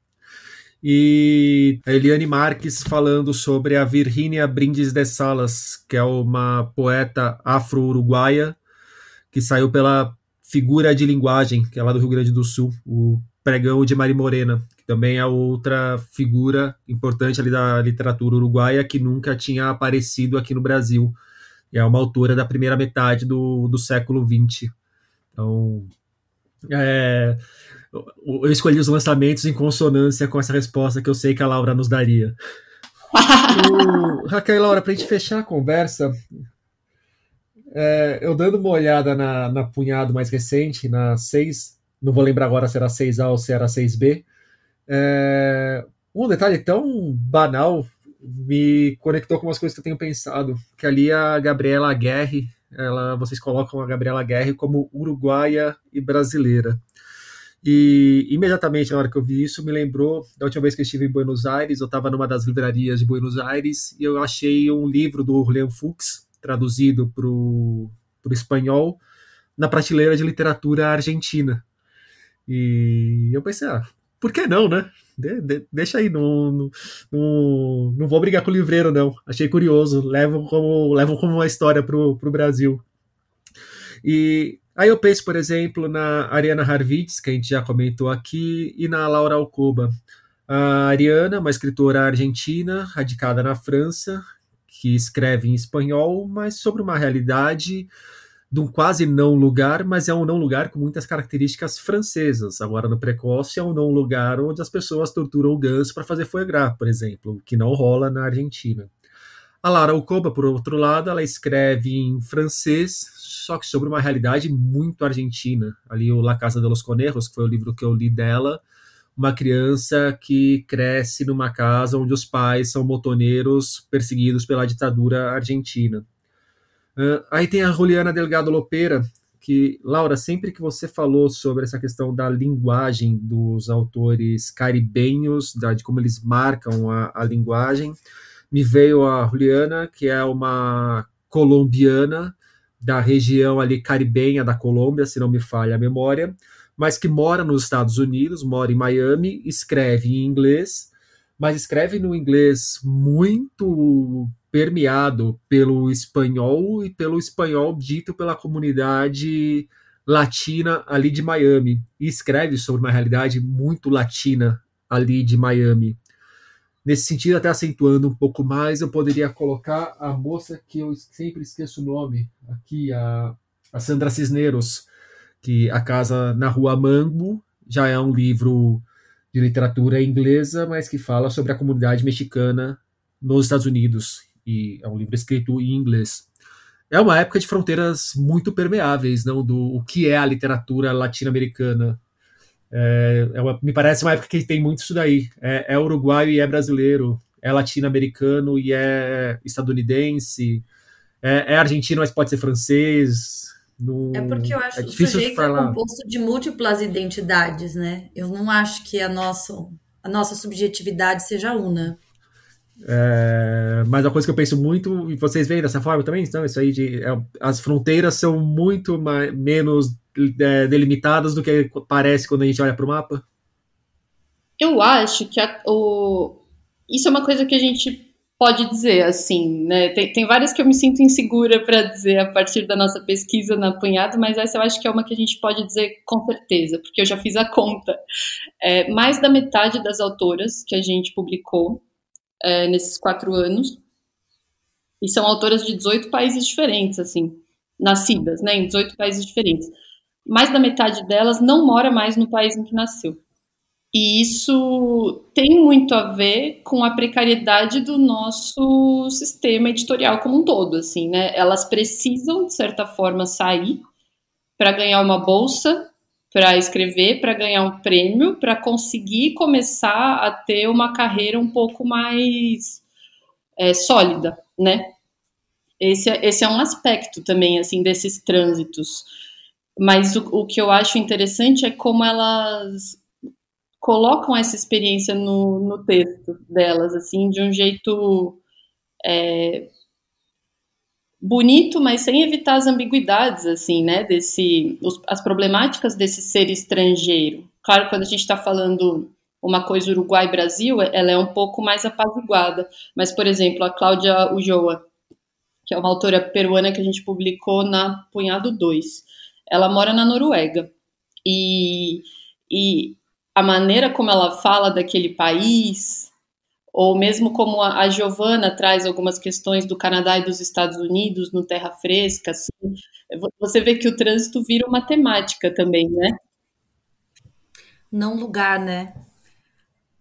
e a Eliane Marques falando sobre a Virginia Brindes de Salas, que é uma poeta afro-uruguaia que saiu pela Figura de Linguagem, que é lá do Rio Grande do Sul, o pregão de Mari Morena, que também é outra figura importante ali da literatura uruguaia que nunca tinha aparecido aqui no Brasil. É uma autora da primeira metade do, do século XX. Então, é, eu escolhi os lançamentos em consonância com essa resposta que eu sei que a Laura nos daria. o, Raquel e Laura, para a gente fechar a conversa, é, eu dando uma olhada na, na punhado mais recente, na 6, não vou lembrar agora se era 6A ou se era 6B, é, um detalhe tão banal me conectou com umas coisas que eu tenho pensado, que ali a Gabriela Guerre, ela, vocês colocam a Gabriela Guerre como uruguaia e brasileira. E imediatamente na hora que eu vi isso, me lembrou da última vez que eu estive em Buenos Aires, eu estava numa das livrarias de Buenos Aires e eu achei um livro do Orlean Fuchs, traduzido para o espanhol, na prateleira de literatura argentina. E eu pensei, ah, por que não, né? De, de, deixa aí, não, não, não, não, vou brigar com o livreiro, não. Achei curioso, levam como, levam como uma história para o Brasil. E Aí eu penso, por exemplo, na Ariana Harvitz, que a gente já comentou aqui, e na Laura Alcoba. A Ariana, uma escritora argentina, radicada na França, que escreve em espanhol, mas sobre uma realidade de um quase não lugar, mas é um não lugar com muitas características francesas. Agora, no Precoce, é um não lugar onde as pessoas torturam o ganso para fazer foie gras, por exemplo, que não rola na Argentina. A Lara Alcoba, por outro lado, ela escreve em francês, só que sobre uma realidade muito argentina. Ali o La Casa de los Conejos, que foi o livro que eu li dela, uma criança que cresce numa casa onde os pais são motoneiros perseguidos pela ditadura argentina. Uh, aí tem a Juliana Delgado Lopera, que, Laura, sempre que você falou sobre essa questão da linguagem dos autores caribenhos, da, de como eles marcam a, a linguagem, me veio a Juliana, que é uma colombiana da região ali caribenha da Colômbia, se não me falha a memória, mas que mora nos Estados Unidos, mora em Miami, escreve em inglês, mas escreve no inglês muito permeado pelo espanhol e pelo espanhol dito pela comunidade latina ali de Miami. E escreve sobre uma realidade muito latina ali de Miami. Nesse sentido, até acentuando um pouco mais, eu poderia colocar a moça que eu sempre esqueço o nome, aqui, a, a Sandra Cisneros, que A Casa na Rua Mango já é um livro de literatura inglesa, mas que fala sobre a comunidade mexicana nos Estados Unidos, e é um livro escrito em inglês. é uma época de fronteiras muito permeáveis, não do o que é a literatura latino-americana. É, é uma, me parece uma época que tem muito isso daí. É, é uruguaio e é brasileiro, é latino-americano e é estadunidense, é, é, argentino, mas pode ser francês. No... É porque eu acho é que o sujeito é composto de múltiplas identidades, né? Eu não acho que a nossa, a nossa subjetividade seja una. É, mas a coisa que eu penso muito, e vocês veem dessa forma também, então, isso aí de é, as fronteiras são muito mais, menos é, delimitadas do que parece quando a gente olha para o mapa? Eu acho que a, o, isso é uma coisa que a gente pode dizer, assim, né? Tem, tem várias que eu me sinto insegura para dizer a partir da nossa pesquisa na Apanhado, mas essa eu acho que é uma que a gente pode dizer com certeza, porque eu já fiz a conta. É, mais da metade das autoras que a gente publicou é, nesses quatro anos, e são autoras de 18 países diferentes, assim, nascidas, né, em 18 países diferentes. Mais da metade delas não mora mais no país em que nasceu. E isso tem muito a ver com a precariedade do nosso sistema editorial como um todo, assim, né? Elas precisam, de certa forma, sair para ganhar uma bolsa, para escrever, para ganhar um prêmio, para conseguir começar a ter uma carreira um pouco mais é, sólida, né? Esse, é, esse é um aspecto também, assim, desses trânsitos. Mas o, o que eu acho interessante é como elas colocam essa experiência no, no texto delas, assim, de um jeito é, bonito, mas sem evitar as ambiguidades, assim, né, desse, os, as problemáticas desse ser estrangeiro. Claro, quando a gente está falando uma coisa Uruguai-Brasil, ela é um pouco mais apaziguada, mas, por exemplo, a Cláudia Ujoa, que é uma autora peruana que a gente publicou na Punhado 2, ela mora na Noruega, e, e a maneira como ela fala daquele país, ou mesmo como a, a Giovana traz algumas questões do Canadá e dos Estados Unidos no Terra Fresca, assim, você vê que o trânsito vira uma temática também, né? Não lugar, né?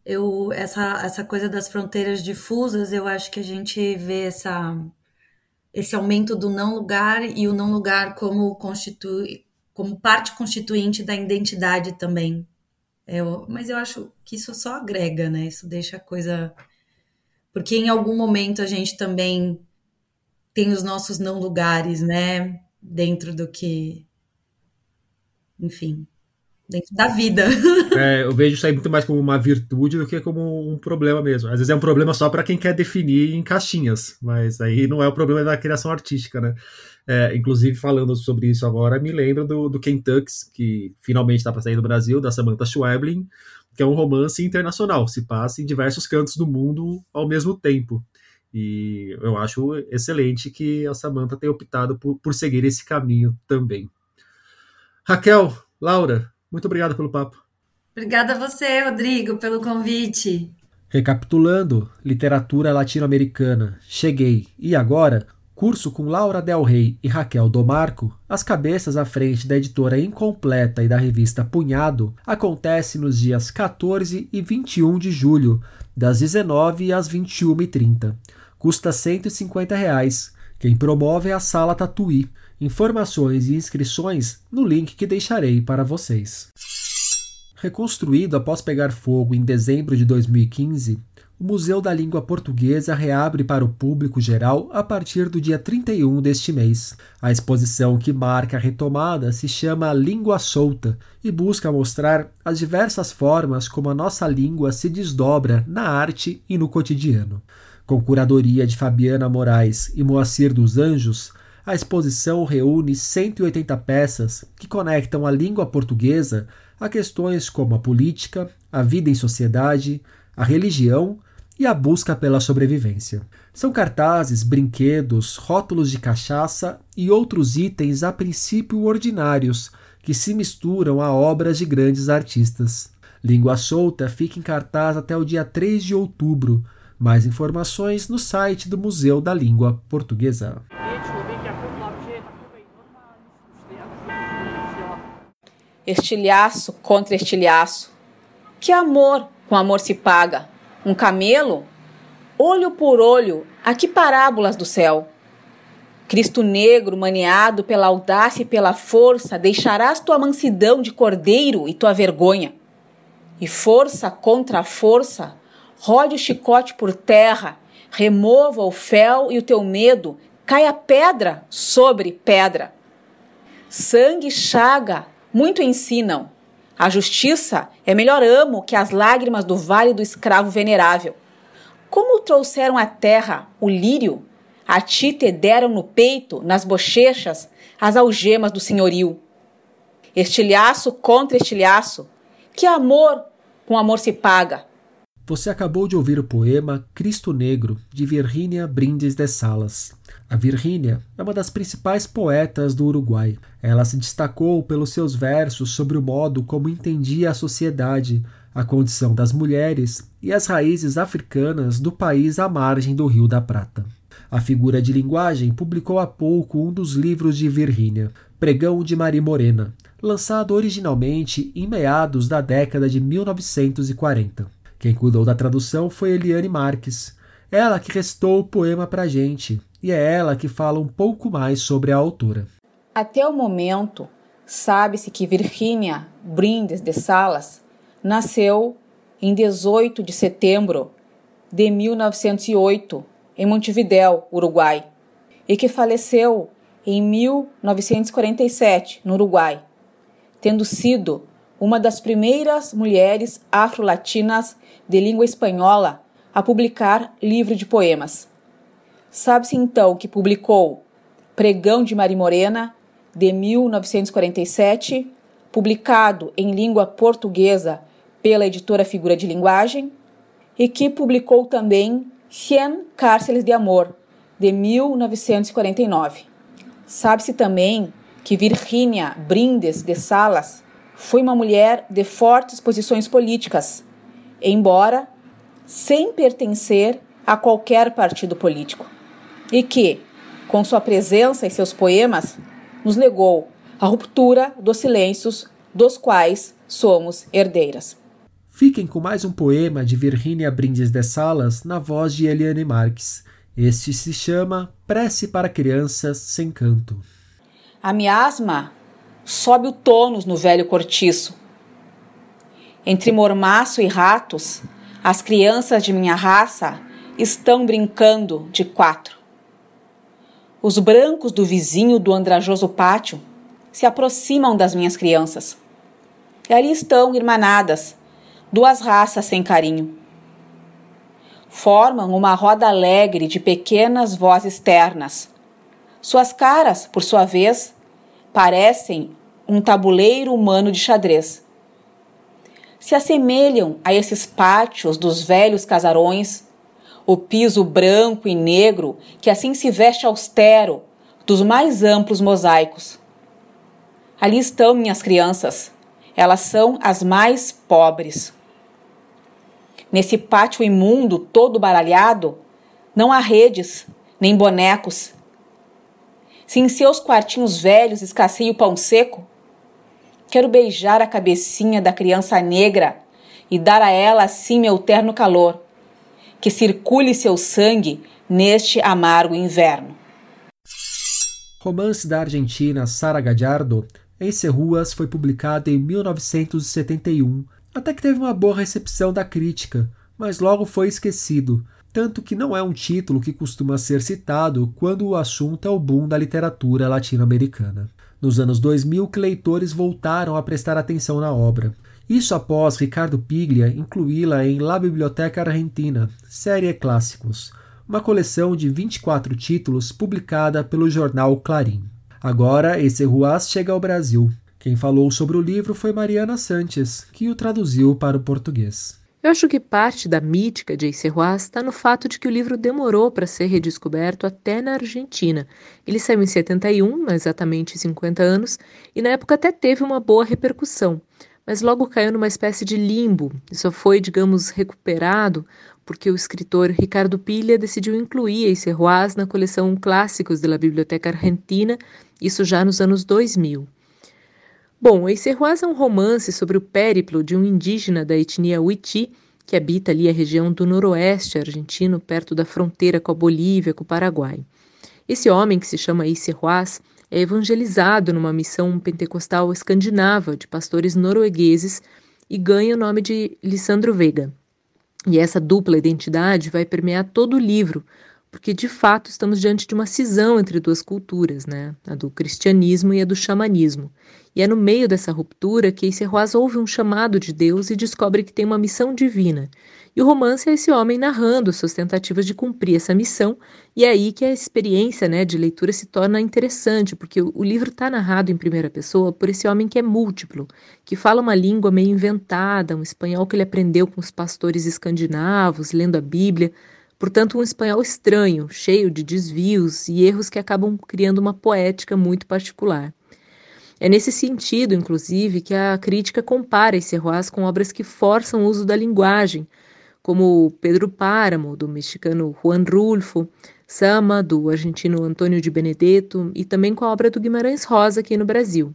Eu, essa, essa coisa das fronteiras difusas, eu acho que a gente vê essa, esse aumento do não lugar e o não lugar como constitui, como parte constituinte da identidade também eu, mas eu acho que isso só agrega, né? Isso deixa a coisa. Porque em algum momento a gente também tem os nossos não lugares, né? Dentro do que. Enfim, dentro da vida. É, eu vejo isso aí muito mais como uma virtude do que como um problema mesmo. Às vezes é um problema só para quem quer definir em caixinhas, mas aí não é o problema da criação artística, né? É, inclusive, falando sobre isso agora, me lembra do, do Kentucky, que finalmente está para sair do Brasil, da Samantha Schweblin, que é um romance internacional, se passa em diversos cantos do mundo ao mesmo tempo. E eu acho excelente que a Samantha tenha optado por, por seguir esse caminho também. Raquel, Laura, muito obrigado pelo papo. Obrigada a você, Rodrigo, pelo convite. Recapitulando, literatura latino-americana. Cheguei. E agora? Curso com Laura Del Rey e Raquel Domarco, as cabeças à frente da editora Incompleta e da revista Punhado, acontece nos dias 14 e 21 de julho, das 19 às 21h30. Custa 150 reais. Quem promove é a Sala Tatuí. Informações e inscrições no link que deixarei para vocês. Reconstruído após pegar fogo em dezembro de 2015, o Museu da Língua Portuguesa reabre para o público geral a partir do dia 31 deste mês. A exposição que marca a retomada se chama Língua Solta e busca mostrar as diversas formas como a nossa língua se desdobra na arte e no cotidiano. Com curadoria de Fabiana Moraes e Moacir dos Anjos, a exposição reúne 180 peças que conectam a língua portuguesa a questões como a política, a vida em sociedade, a religião e a busca pela sobrevivência. São cartazes, brinquedos, rótulos de cachaça e outros itens a princípio ordinários que se misturam a obras de grandes artistas. Língua Solta fica em cartaz até o dia 3 de outubro. Mais informações no site do Museu da Língua Portuguesa. estilhaço contra estilhaço. Que amor com amor se paga? Um camelo? Olho por olho, a que parábolas do céu? Cristo negro, maniado pela audácia e pela força, deixarás tua mansidão de cordeiro e tua vergonha. E força contra força, rode o chicote por terra, remova o fel e o teu medo, caia pedra sobre pedra. Sangue e chaga muito ensinam. A justiça é melhor amo que as lágrimas do vale do escravo venerável. Como trouxeram à terra o lírio, a ti te deram no peito, nas bochechas, as algemas do senhorio. Estilhaço contra estilhaço, que amor com amor se paga. Você acabou de ouvir o poema Cristo Negro, de Virgínia Brindes de Salas. A Virgínia é uma das principais poetas do Uruguai. Ela se destacou pelos seus versos sobre o modo como entendia a sociedade, a condição das mulheres e as raízes africanas do país à margem do Rio da Prata. A figura de linguagem publicou há pouco um dos livros de Virgínia, Pregão de Maria Morena, lançado originalmente em meados da década de 1940. Quem cuidou da tradução foi Eliane Marques. Ela que restou o poema pra gente, e é ela que fala um pouco mais sobre a autora. Até o momento, sabe-se que Virginia Brindes de Salas nasceu em 18 de setembro de 1908 em Montevidéu, Uruguai, e que faleceu em 1947 no Uruguai, tendo sido uma das primeiras mulheres afro-latinas de língua espanhola a publicar livro de poemas. Sabe-se então que publicou Pregão de Maria Morena, de 1947, publicado em língua portuguesa pela editora Figura de Linguagem, e que publicou também Cien Cárceles de Amor, de 1949. Sabe-se também que Virginia Brindes de Salas foi uma mulher de fortes posições políticas, embora sem pertencer a qualquer partido político, e que, com sua presença e seus poemas, nos legou a ruptura dos silêncios dos quais somos herdeiras. Fiquem com mais um poema de Virginia Brindes de Salas na voz de Eliane Marques. Este se chama Prece para Crianças Sem Canto. A miasma sobe o tônus no velho cortiço. Entre mormaço e ratos, as crianças de minha raça estão brincando de quatro. Os brancos do vizinho do andrajoso pátio se aproximam das minhas crianças. E ali estão irmanadas, duas raças sem carinho. Formam uma roda alegre de pequenas vozes ternas. Suas caras, por sua vez, parecem um tabuleiro humano de xadrez. Se assemelham a esses pátios dos velhos casarões, o piso branco e negro que assim se veste austero dos mais amplos mosaicos. Ali estão minhas crianças, elas são as mais pobres. Nesse pátio imundo, todo baralhado, não há redes, nem bonecos, se em seus quartinhos velhos escasseia o pão seco, quero beijar a cabecinha da criança negra e dar a ela assim meu terno calor, que circule seu sangue neste amargo inverno. Romance da Argentina Sara Gallardo, Esse Ruas foi publicado em 1971, até que teve uma boa recepção da crítica, mas logo foi esquecido, tanto que não é um título que costuma ser citado quando o assunto é o boom da literatura latino-americana. Nos anos 2000, que leitores voltaram a prestar atenção na obra. Isso após Ricardo Piglia incluí-la em La Biblioteca Argentina, série Clássicos, uma coleção de 24 títulos publicada pelo jornal Clarim. Agora, esse Ruas chega ao Brasil. Quem falou sobre o livro foi Mariana Sanches, que o traduziu para o português. Eu acho que parte da mítica de Roas está no fato de que o livro demorou para ser redescoberto até na Argentina. Ele saiu em 71, há exatamente 50 anos, e na época até teve uma boa repercussão, mas logo caiu numa espécie de limbo e só foi, digamos, recuperado porque o escritor Ricardo Pilha decidiu incluir Roas na coleção Clássicos da Biblioteca Argentina, isso já nos anos 2000. Bom, Eicerroaz é um romance sobre o périplo de um indígena da etnia Huiti, que habita ali a região do noroeste argentino, perto da fronteira com a Bolívia, com o Paraguai. Esse homem, que se chama Isserhuas, é evangelizado numa missão pentecostal escandinava de pastores noruegueses e ganha o nome de Lissandro Vega. E essa dupla identidade vai permear todo o livro, porque de fato estamos diante de uma cisão entre duas culturas, né? a do cristianismo e a do xamanismo. E é no meio dessa ruptura que Isserroaz ouve um chamado de Deus e descobre que tem uma missão divina. E o romance é esse homem narrando suas tentativas de cumprir essa missão, e é aí que a experiência né, de leitura se torna interessante, porque o, livro está narrado em primeira pessoa por esse homem que é múltiplo, que fala uma língua meio inventada, um espanhol que ele aprendeu com os pastores escandinavos, lendo a Bíblia, Portanto, um espanhol estranho, cheio de desvios e erros que acabam criando uma poética muito particular. É nesse sentido, inclusive, que a crítica compara esse Serroaz com obras que forçam o uso da linguagem, como Pedro Páramo, do mexicano Juan Rulfo, Sama, do argentino Antônio de Benedetto, e também com a obra do Guimarães Rosa aqui no Brasil.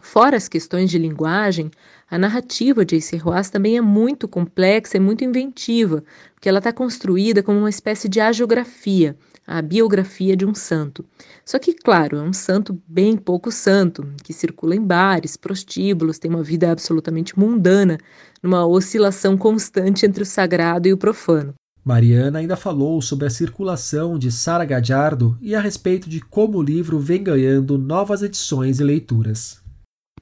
Fora as questões de linguagem, a narrativa de Ace Roas também é muito complexa e muito inventiva, porque ela está construída como uma espécie de agiografia, a biografia de um santo. Só que, claro, é um santo bem pouco santo, que circula em bares, prostíbulos, tem uma vida absolutamente mundana, numa oscilação constante entre o sagrado e o profano. Mariana ainda falou sobre a circulação de Sara Gadiardo e a respeito de como o livro vem ganhando novas edições e leituras.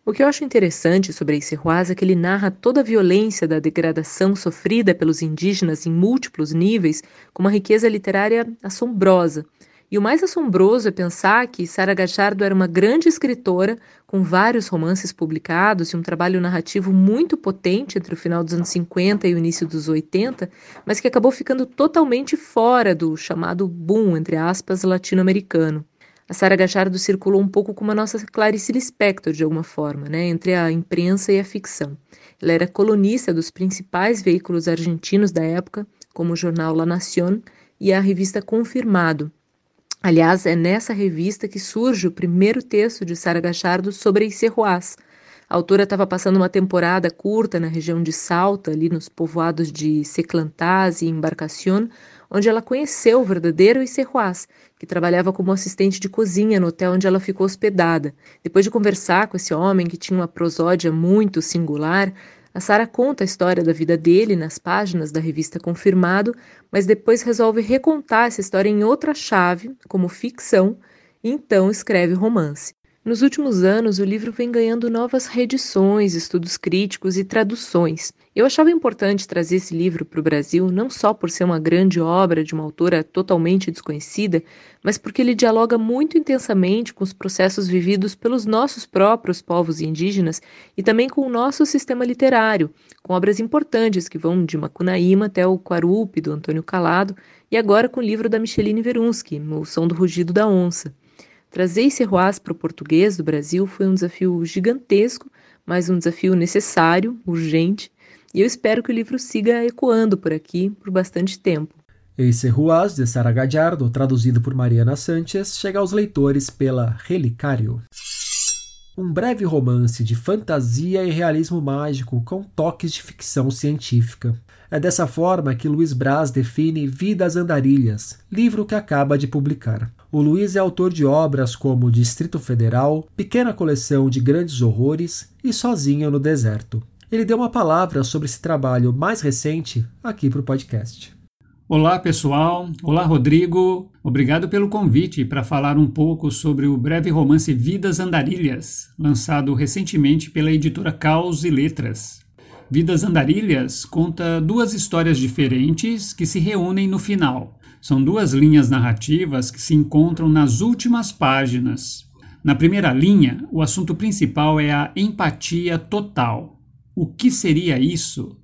O que eu acho interessante sobre esse Ruaz é que ele narra toda a violência da degradação sofrida pelos indígenas em múltiplos níveis com uma riqueza literária assombrosa. E o mais assombroso é pensar que Sara Gachardo era uma grande escritora, com vários romances publicados e um trabalho narrativo muito potente entre o final dos anos 50 e o início dos 80, mas que acabou ficando totalmente fora do chamado boom, entre aspas, latino-americano. A Sara Gachardo circulou um pouco como a nossa Clarice Lispector, de alguma forma, né, entre a imprensa e a ficção. Ela era colunista dos principais veículos argentinos da época, como o jornal La Nación e a revista Confirmado. Aliás, é nessa revista que surge o primeiro texto de Sara Gachardo sobre Icerroás. A autora estava passando uma temporada curta na região de Salta, ali nos povoados de Seclantás e Embarcación, onde ela conheceu o verdadeiro Icerroás, que trabalhava como assistente de cozinha no hotel onde ela ficou hospedada. Depois de conversar com esse homem que tinha uma prosódia muito singular, a Sara conta a história da vida dele nas páginas da revista Confirmado, mas depois resolve recontar essa história em outra chave, como ficção, e então escreve romance. Nos últimos anos, o livro vem ganhando novas reedições, estudos críticos e traduções. Eu achava importante trazer esse livro para o Brasil, não só por ser uma grande obra de uma autora totalmente desconhecida, mas porque ele dialoga muito intensamente com os processos vividos pelos nossos próprios povos indígenas e também com o nosso sistema literário, com obras importantes que vão de Macunaíma até o Quarupi, do Antônio Calado, e agora com o livro da Micheline Verunsky, O Som do Rugido da Onça. Trazer esse Roas para o português do Brasil foi um desafio gigantesco, mas um desafio necessário, urgente, e eu espero que o livro siga ecoando por aqui por bastante tempo. Esse Ruas, de Sara Gadiardo, traduzido por Mariana Sanchez, chega aos leitores pela Relicário. Um breve romance de fantasia e realismo mágico com toques de ficção científica. É dessa forma que Luiz Braz define Vidas Andarilhas, livro que acaba de publicar. O Luiz é autor de obras como Distrito Federal, Pequena Coleção de Grandes Horrores e Sozinho no Deserto. Ele deu uma palavra sobre esse trabalho mais recente aqui para o podcast. Olá, pessoal. Olá, Rodrigo. Obrigado pelo convite para falar um pouco sobre o breve romance Vidas Andarilhas, lançado recentemente pela editora Caos e Letras. Vidas Andarilhas conta duas histórias diferentes que se reúnem no final são duas linhas narrativas que se encontram nas últimas páginas. Na primeira linha, o assunto principal é a empatia total. O que seria isso?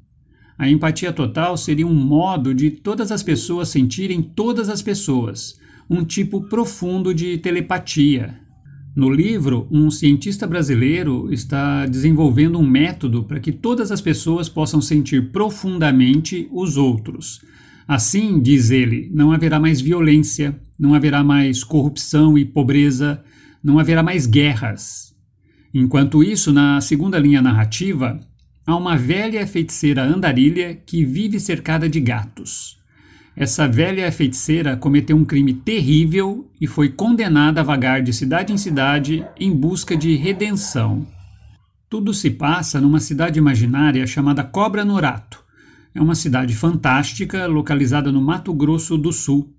A empatia total seria um modo de todas as pessoas sentirem todas as pessoas, um tipo profundo de telepatia. No livro, um cientista brasileiro está desenvolvendo um método para que todas as pessoas possam sentir profundamente os outros, Assim, diz ele, não haverá mais violência, não haverá mais corrupção e pobreza, não haverá mais guerras. Enquanto isso, na segunda linha narrativa, há uma velha feiticeira andarilha que vive cercada de gatos. Essa velha feiticeira cometeu um crime terrível e foi condenada a vagar de cidade em cidade em busca de redenção. Tudo se passa numa cidade imaginária chamada Cobra Norato. É uma cidade fantástica localizada no Mato Grosso do Sul.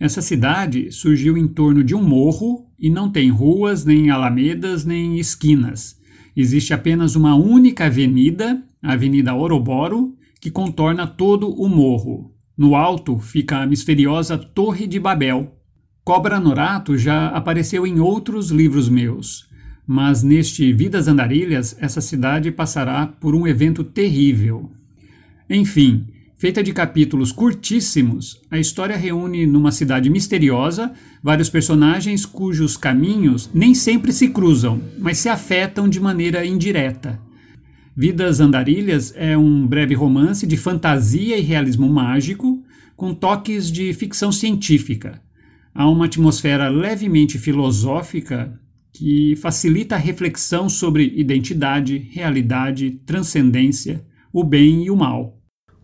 Essa cidade surgiu em torno de um morro e não tem ruas, nem alamedas, nem esquinas. Existe apenas uma única avenida, a Avenida Oroboro, que contorna todo o morro. No alto fica a misteriosa Torre de Babel. Cobra Norato já apareceu em outros livros meus, mas neste Vidas Andarilhas essa cidade passará por um evento terrível. Enfim, feita de capítulos curtíssimos, a história reúne numa cidade misteriosa vários personagens cujos caminhos nem sempre se cruzam, mas se afetam de maneira indireta. Vidas Andarilhas é um breve romance de fantasia e realismo mágico, com toques de ficção científica. Há uma atmosfera levemente filosófica que facilita a reflexão sobre identidade, realidade, transcendência, o bem e o mal.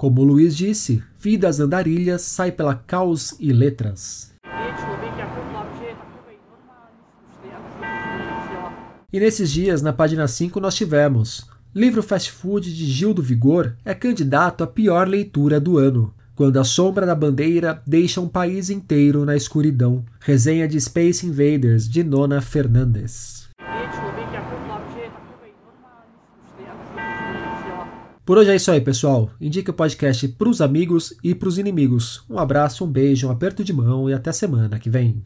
Como Luiz disse, Vidas Andarilhas sai pela Caos e Letras. E nesses dias, na página 5, nós tivemos Livro Fast Food de Gil do Vigor é candidato à pior leitura do ano. Quando a sombra da bandeira deixa um país inteiro na escuridão. Resenha de Space Invaders de Nona Fernandes. Por hoje é isso aí, pessoal. Indique o podcast para os amigos e para os inimigos. Um abraço, um beijo, um aperto de mão e até semana que vem.